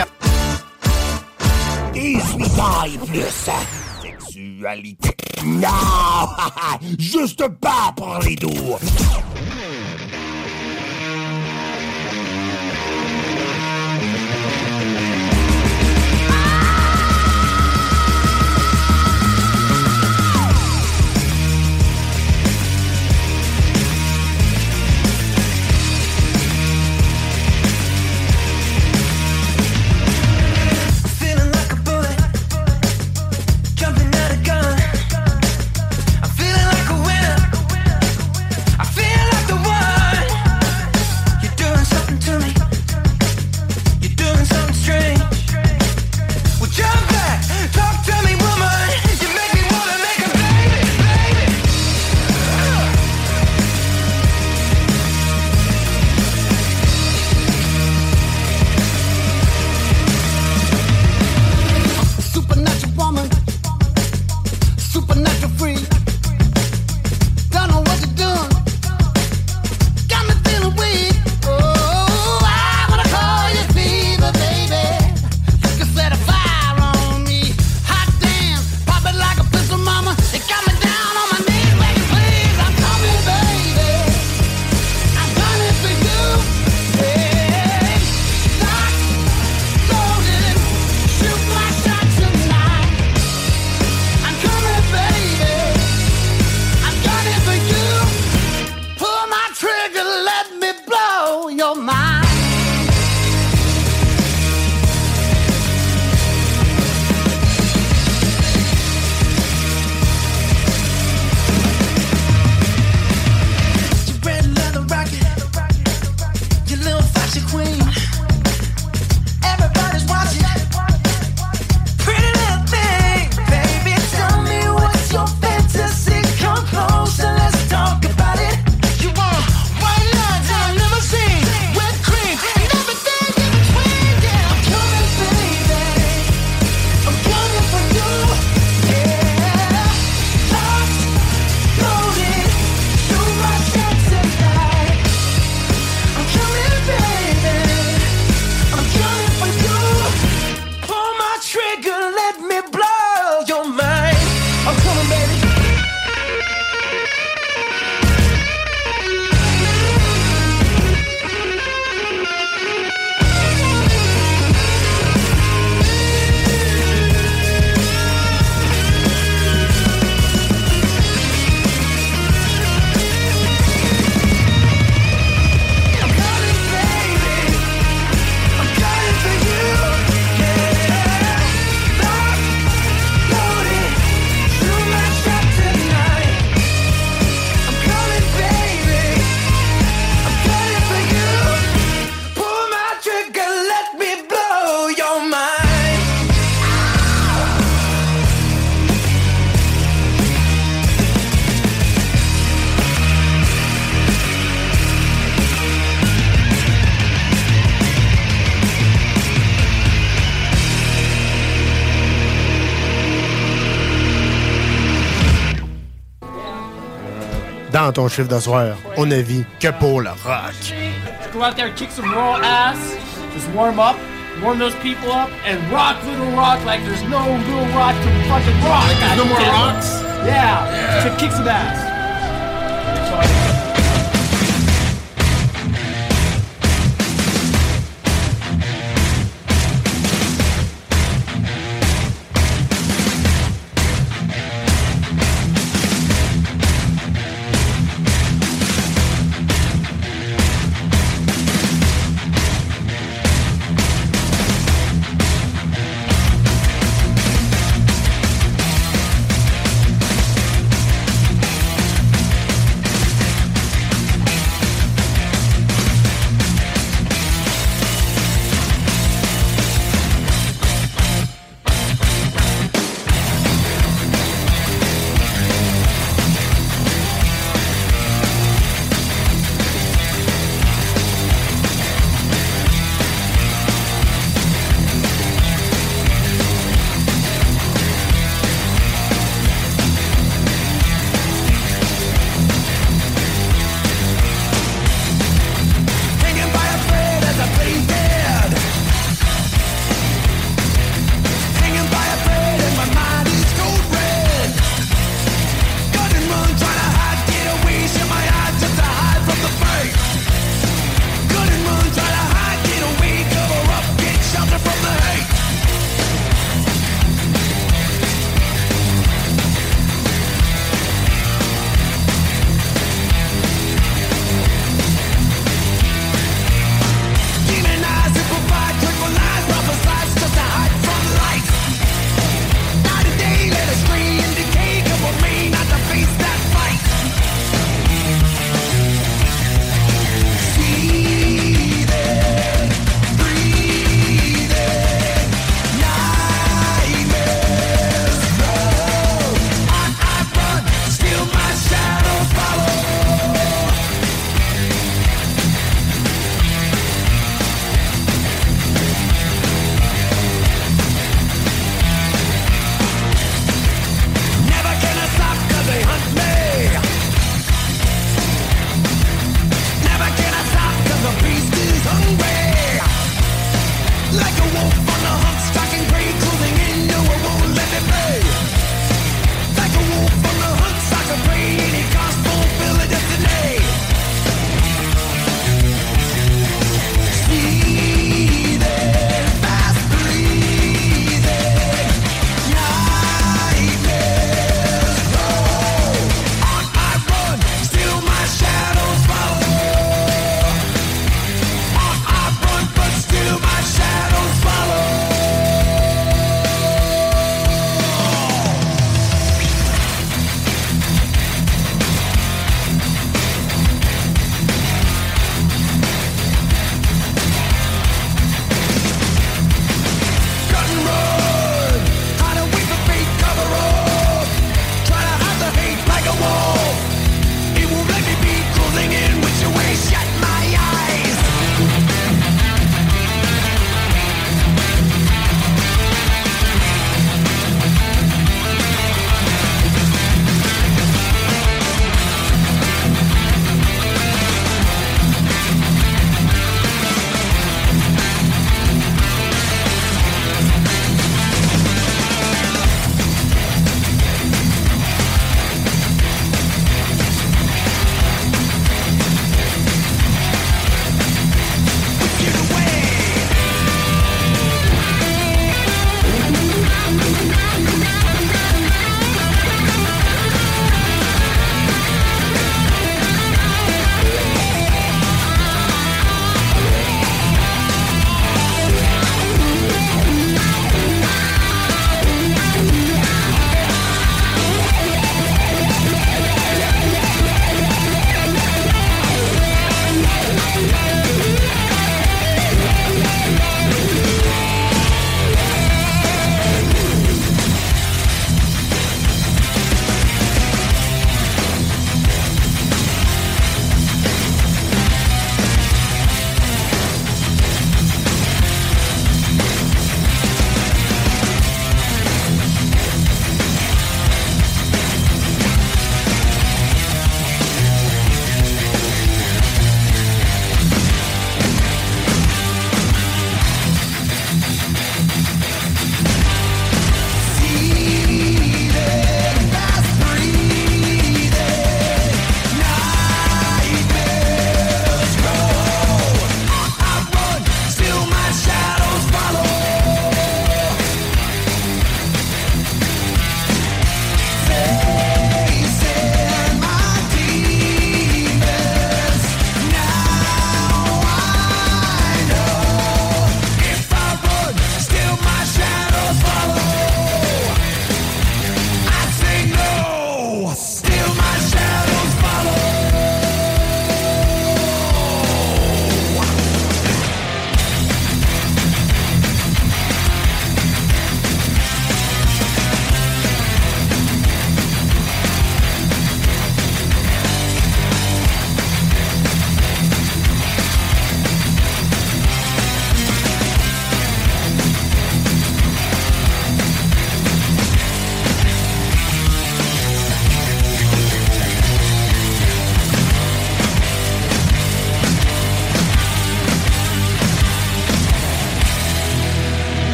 18 ans plus. Sexualité. Non! Juste pas pour les doux. dans on que pour le rock. Go out there, kick some raw ass, just warm up, warm those people up, and rock little rock like there's no little rock to fucking rock. Like there's no more rocks? Yeah, yeah. Kick some ass.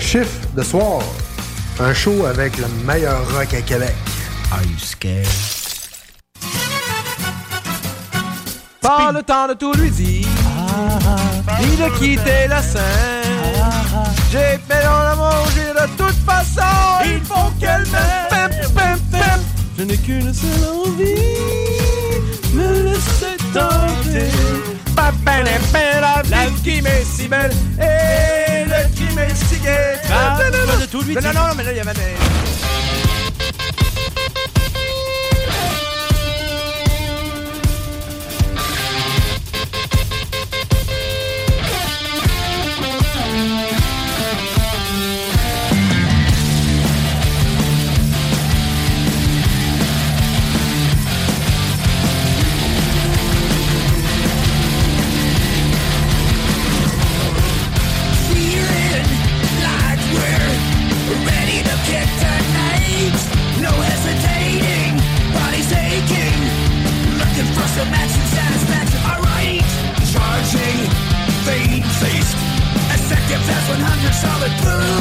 Chiffre de soir. Un show avec le meilleur rock à Québec. Are you scared? Pas le temps de tout lui dire, ni de quitter la scène. J'ai fait dans la manger de toute façon, il faut qu'elle m'aime. Je n'ai qu'une seule envie, me laisser tenter. La, pa, la vie qui m'est si belle et le qui m'est Ah, de tout lui Non, dire. non, non, mais là, il y avait des... solid blue.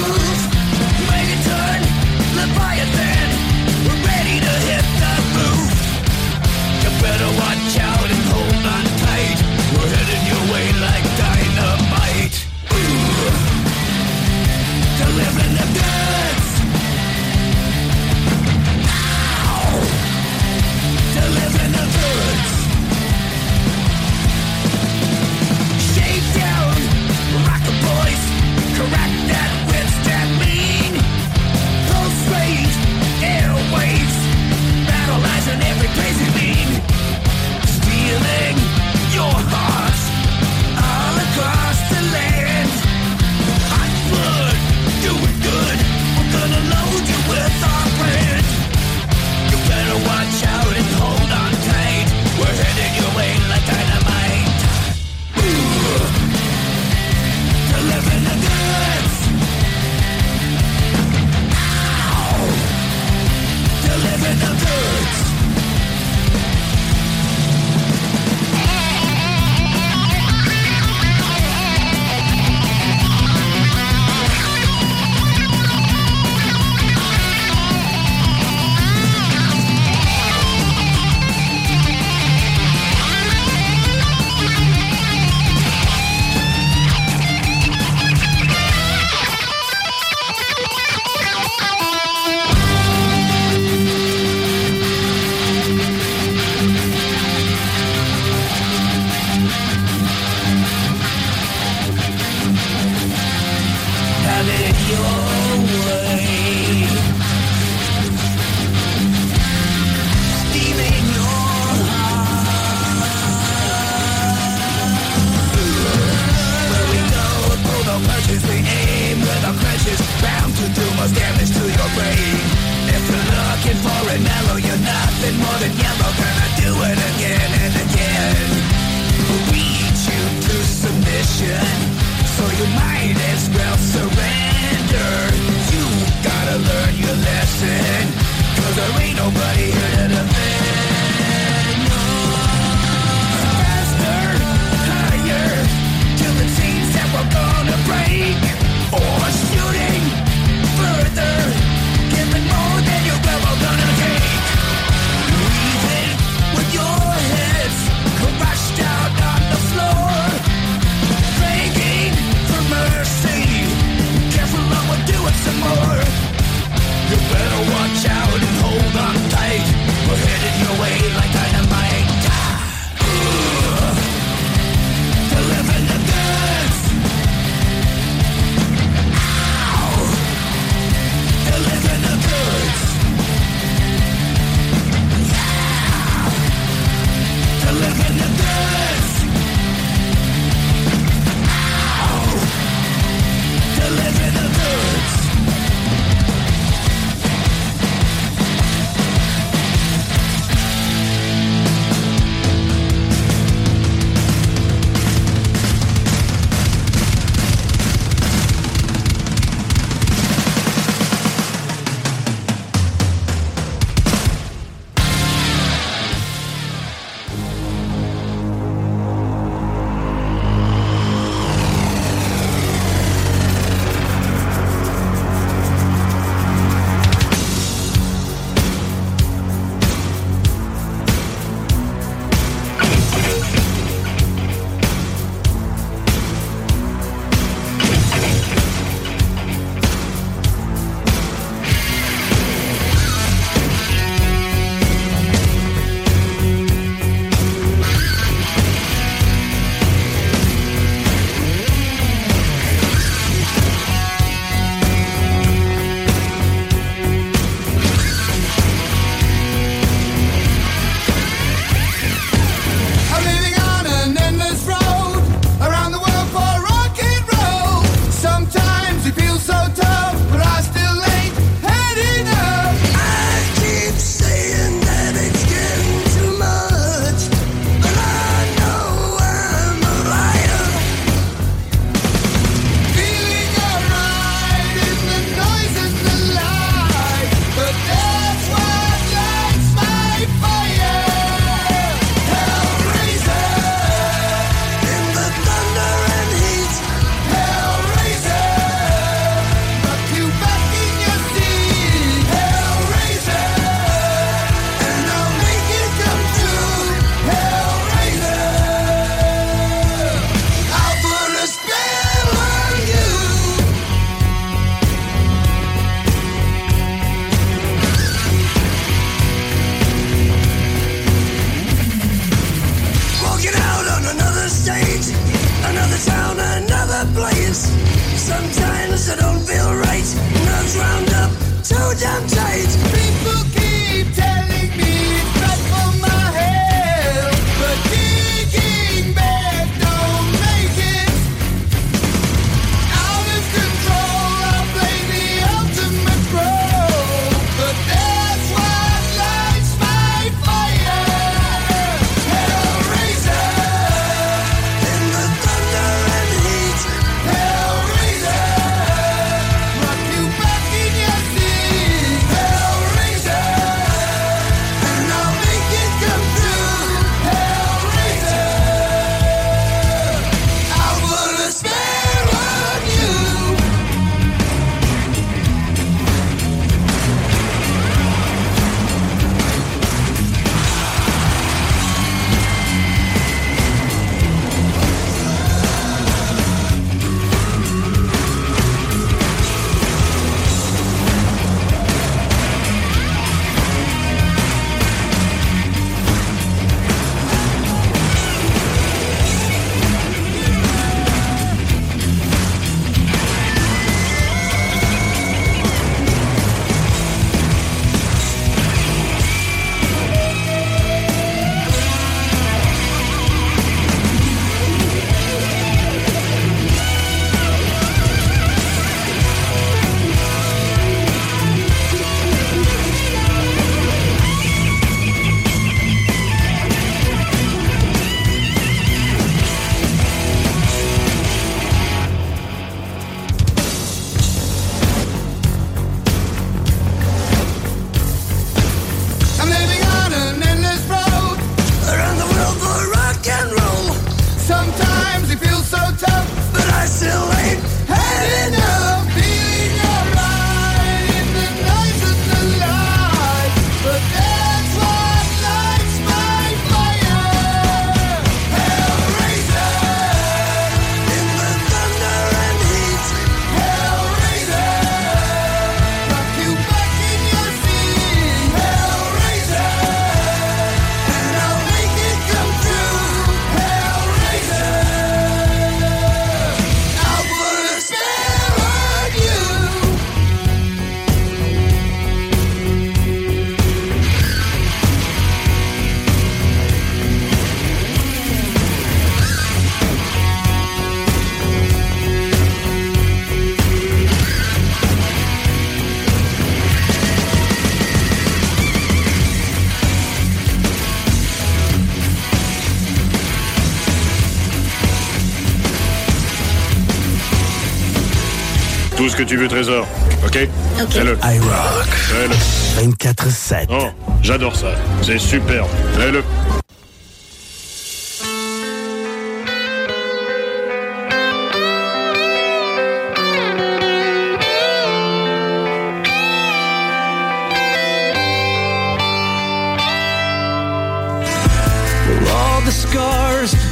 Tout ce que tu veux, trésor. OK? OK. Fais-le. iRock. Fais-le. 24-7. Oh, j'adore ça. C'est superbe. Fais-le.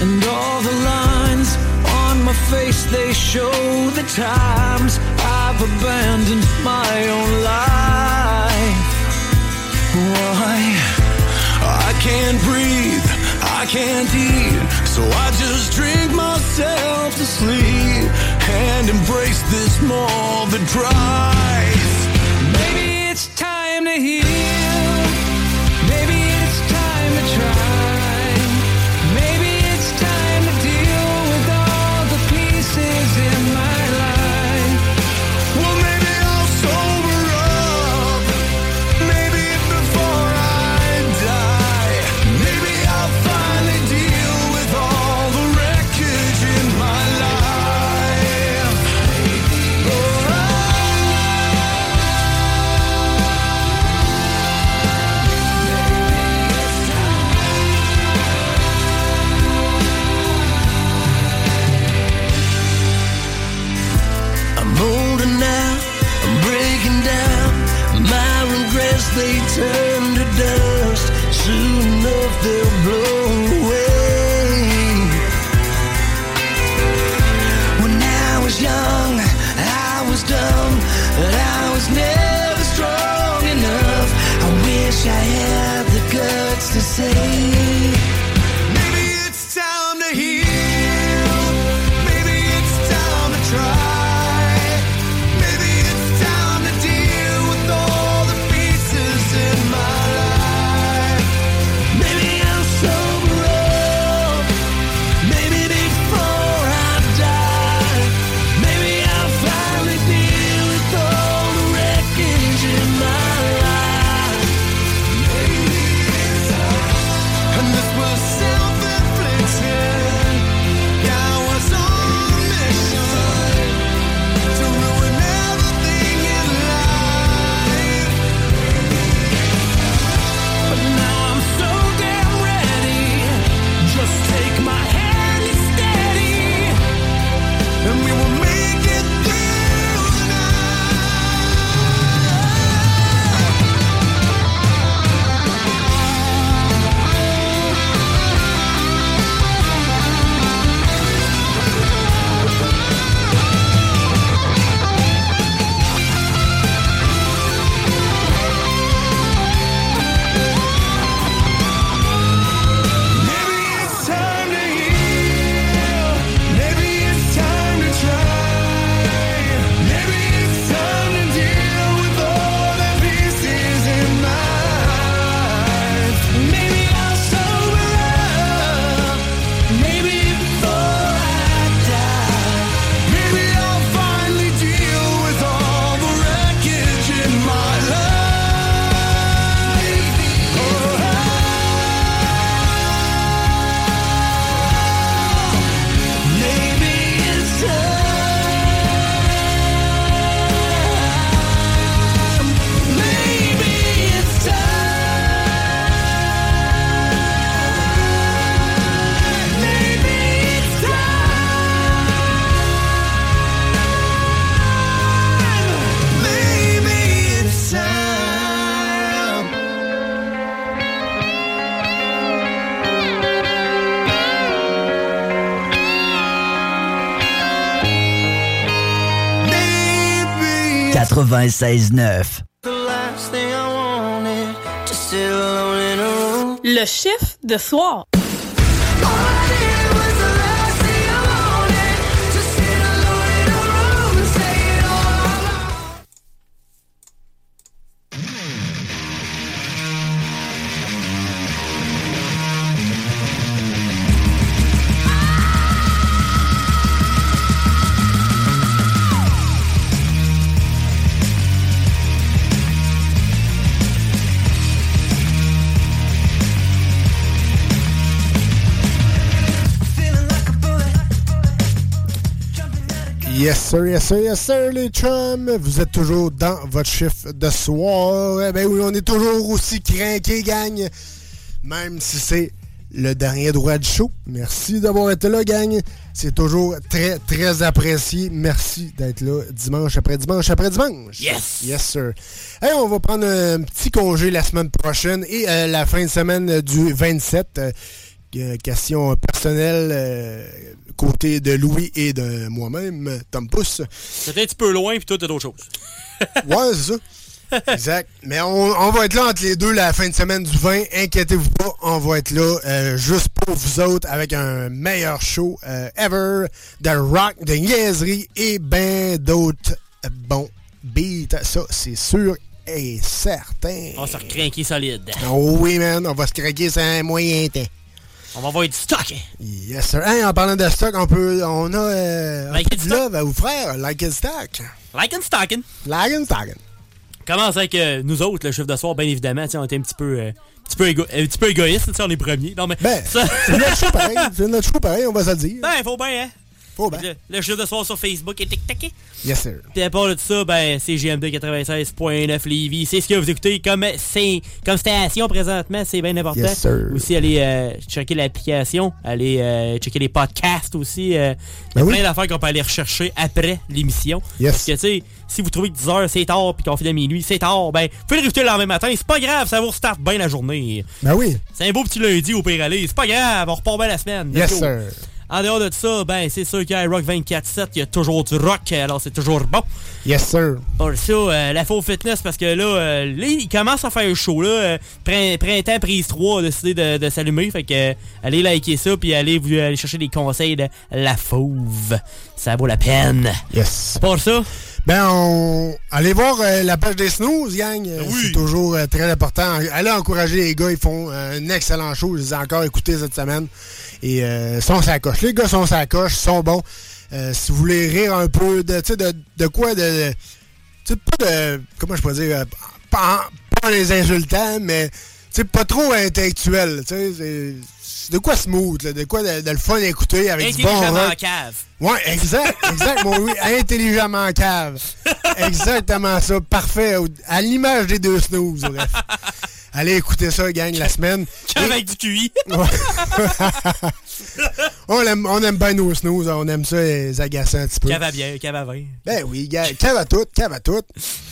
and all the lines on my face they show the times I've abandoned my own life. Why? I can't breathe, I can't eat, so I just drink myself to sleep and embrace this maw that dries. Maybe it's time to heal. 96.9. Le chiffre de soir. Sir, yes sir, yes sir, les chums. Vous êtes toujours dans votre chiffre de soir. Eh ben oui, on est toujours aussi craqués, gang. Même si c'est le dernier droit du show. Merci d'avoir été là, gang. C'est toujours très, très apprécié. Merci d'être là dimanche après dimanche après dimanche. Yes! Yes, sir. Hey, on va prendre un petit congé la semaine prochaine et euh, la fin de semaine du 27. euh, euh, question personnelle euh, côté de Louis et de moi-même, Tom Pousse. C'était un petit peu loin, puis toi, t'as d'autres choses. Ouais, c'est ça. Exact. Mais on, on va être là entre les deux la fin de semaine du 20. Inquiétez-vous pas, on va être là euh, juste pour vous autres avec un meilleur show euh, ever de rock, de niaiserie et ben d'autres bons beats. Ça, c'est sûr et certain. On va se recrinquer solide. Oh oui, man, on va se craquer un moyen temps. On va avoir du stock. Yes, sir. Hey, en parlant de stock, on peut, on a euh, un Like peu de love à vous faire. Like it stock. Like and stocking. Like and stocking. Commence avec euh, nous autres, le chiffre de soir, bien évidemment. On était un petit peu, euh, un petit peu, égo- un petit peu égoïste, on est premiers. Non, mais. Ben, ça... c'est notre show pareil. C'est notre show pareil, on va se le dire. Ben, faut bien, hein. Bien. Le, le chiffre de soir sur Facebook est tic-tac. Yes, sir. Puis à part de ça, ben, c'est GMD 96.9 Lévis. C'est ce que vous écoutez comme, comme station présentement, c'est bien important. Yes, sir. Aussi, allez euh, checker l'application, allez euh, checker les podcasts aussi. euh, Il y a Ben oui. plein d'affaires qu'on peut aller rechercher après l'émission. Yes. Parce que, tu sais, si vous trouvez que 10 heures c'est tard puis qu'on finit à minuit, c'est tard, ben, vous pouvez le réécouter le lendemain matin. C'est pas grave, ça vous restart bien la journée. Ben oui. C'est un beau petit lundi au pire aller. C'est pas grave, on repart bien la semaine. Yes, sir. En dehors de ça, ben c'est sûr qu'à Rock 24-7, il y a toujours du rock, alors c'est toujours bon. Yes, sir. Pour ça, euh, la faux fitness, parce que là, euh, là, il commence à faire chaud. Là, Euh, Prin- printemps, prise 3 a décidé de, de s'allumer. Fait que euh, allez liker ça, puis allez, vous, aller chercher des conseils de la fauve. Ça vaut la peine. Yes. Pour ça, Ben, on... allez voir euh, la page des snooze, gang. Euh, C'est toujours euh, très important. Allez encourager les gars, ils font euh, un excellent show. Je les ai encore écoutés cette semaine. Et euh, sont sa coche. Les gars sont sa coche, sont bons. Euh, si vous voulez rire un peu de, de, de quoi de. Sais, pas de. Comment je peux dire euh, Pas pas les insultant, mais. Pas trop intellectuel. Tu sais, de quoi smooth, là, de quoi de, de le fun à écouter avec du bon intelligemment cave. Ouais, exact, exact, mon oui, intelligemment cave. Exactement ça, parfait, à l'image des deux snooze, bref. Allez écouter ça, gang, la semaine. Cave avec du QI. on, aime, on aime bien nos snooze, on aime ça, les agacer un petit peu. Cave à bière, cave à vin. Ben oui, cave à tout, cave à tout.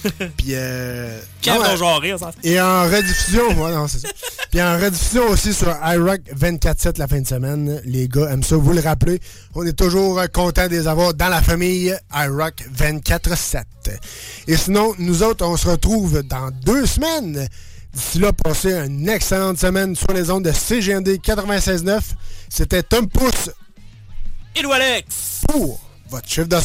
Puis, euh... Cave non, euh, genre rire, ça. Et en rediffusion, ouais, non, c'est ça. Puis en rediffusion aussi sur iRock 24-7 la fin de semaine. Les gars aiment ça, vous le rappelez. On est toujours euh, content de les avoir dans la famille iRock 24-7. Et sinon, nous autres, on se retrouve dans deux semaines. D'ici là, passez une excellente semaine sur les ondes de CGND 96.9. C'était Tom Pousse Et Alex. pour votre chiffre de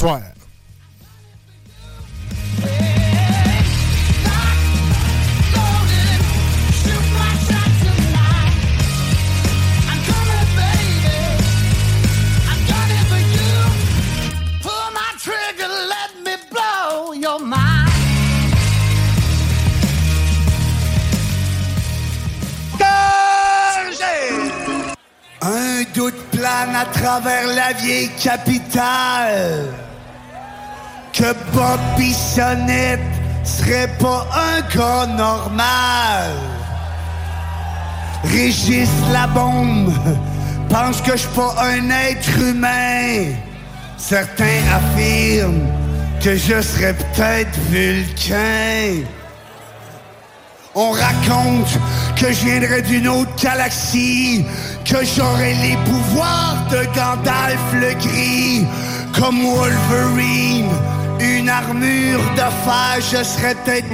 Un doute plane à travers la vieille capitale. Que Bob Bissonnette serait pas un gars normal. Régis la bombe pense que je suis pas un être humain. Certains affirment que je serais peut-être vulcain. On raconte que je viendrais d'une autre galaxie, que j'aurais les pouvoirs de Gandalf le gris, comme Wolverine, une armure de fer, je serais peut-être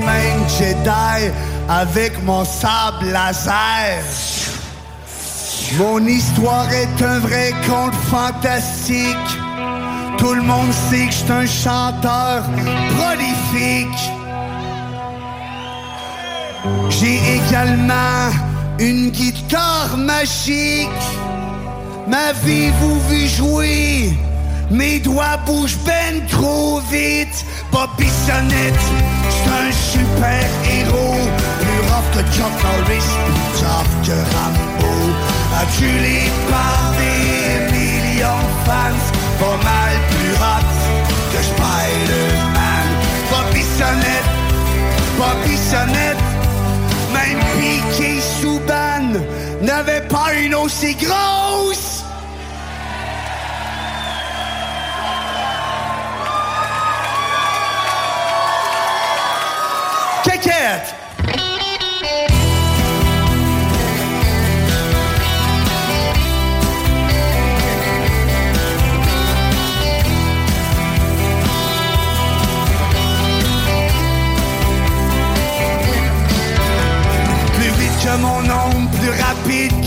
Jedi avec mon sable laser. Mon histoire est un vrai conte fantastique. Tout le monde sait que je un chanteur prolifique. J'ai également une guitare magique. M'avez-vous vu jouer? Mes doigts bougent ben trop vite. Bobby Sonnette, c'est un super héros. Plus rough que Chuck Norris, plus tough que Rambo. Adulé par des millions de fans? Pas mal plus hot que Spider-Man. Bobby Sonnette, Bobby Sonnette. Même Piqué Souban n'avait pas une aussi grosse.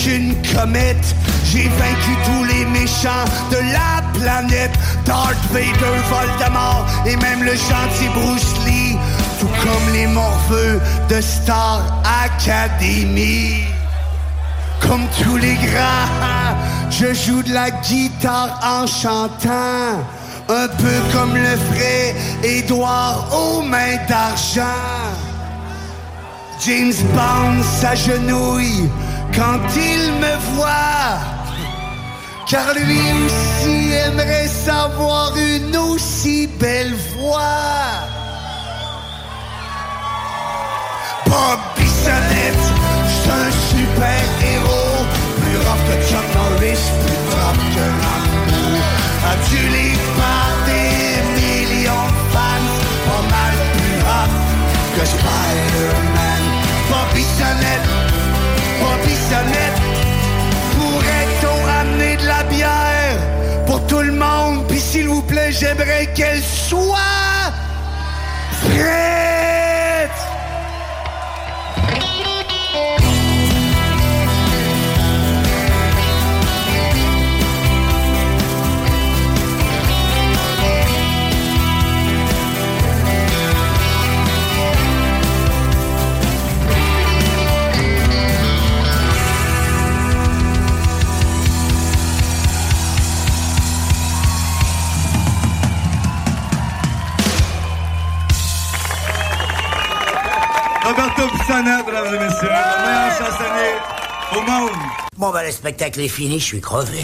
Qu'une. J'ai vaincu tous les méchants de la planète. Darth Vader, Voldemort et même le gentil Bruce Lee. Tout comme les morveux de Star Academy. Comme tous les grands, je joue de la guitare en chantant. Un peu comme le vrai Édouard aux mains d'argent. James Bond s'agenouille quand il me voit. Car lui aussi aimerait savoir une aussi belle voix. Bob Bissonnette, c'est un super héros. Plus rough que Chuck Norris, plus tough que Rambo. Adulé par des millions de fans, pas mal plus hot que Spider-Man. Bobby Sonnette, Pourrait-on amener de la bière pour tout le monde? Puis s'il vous plaît, j'aimerais qu'elle soit prête. Roberto Pissana, mesdames et messieurs, le meilleur chansonnier au monde. Bon, bah, le spectacle est fini, je suis crevé.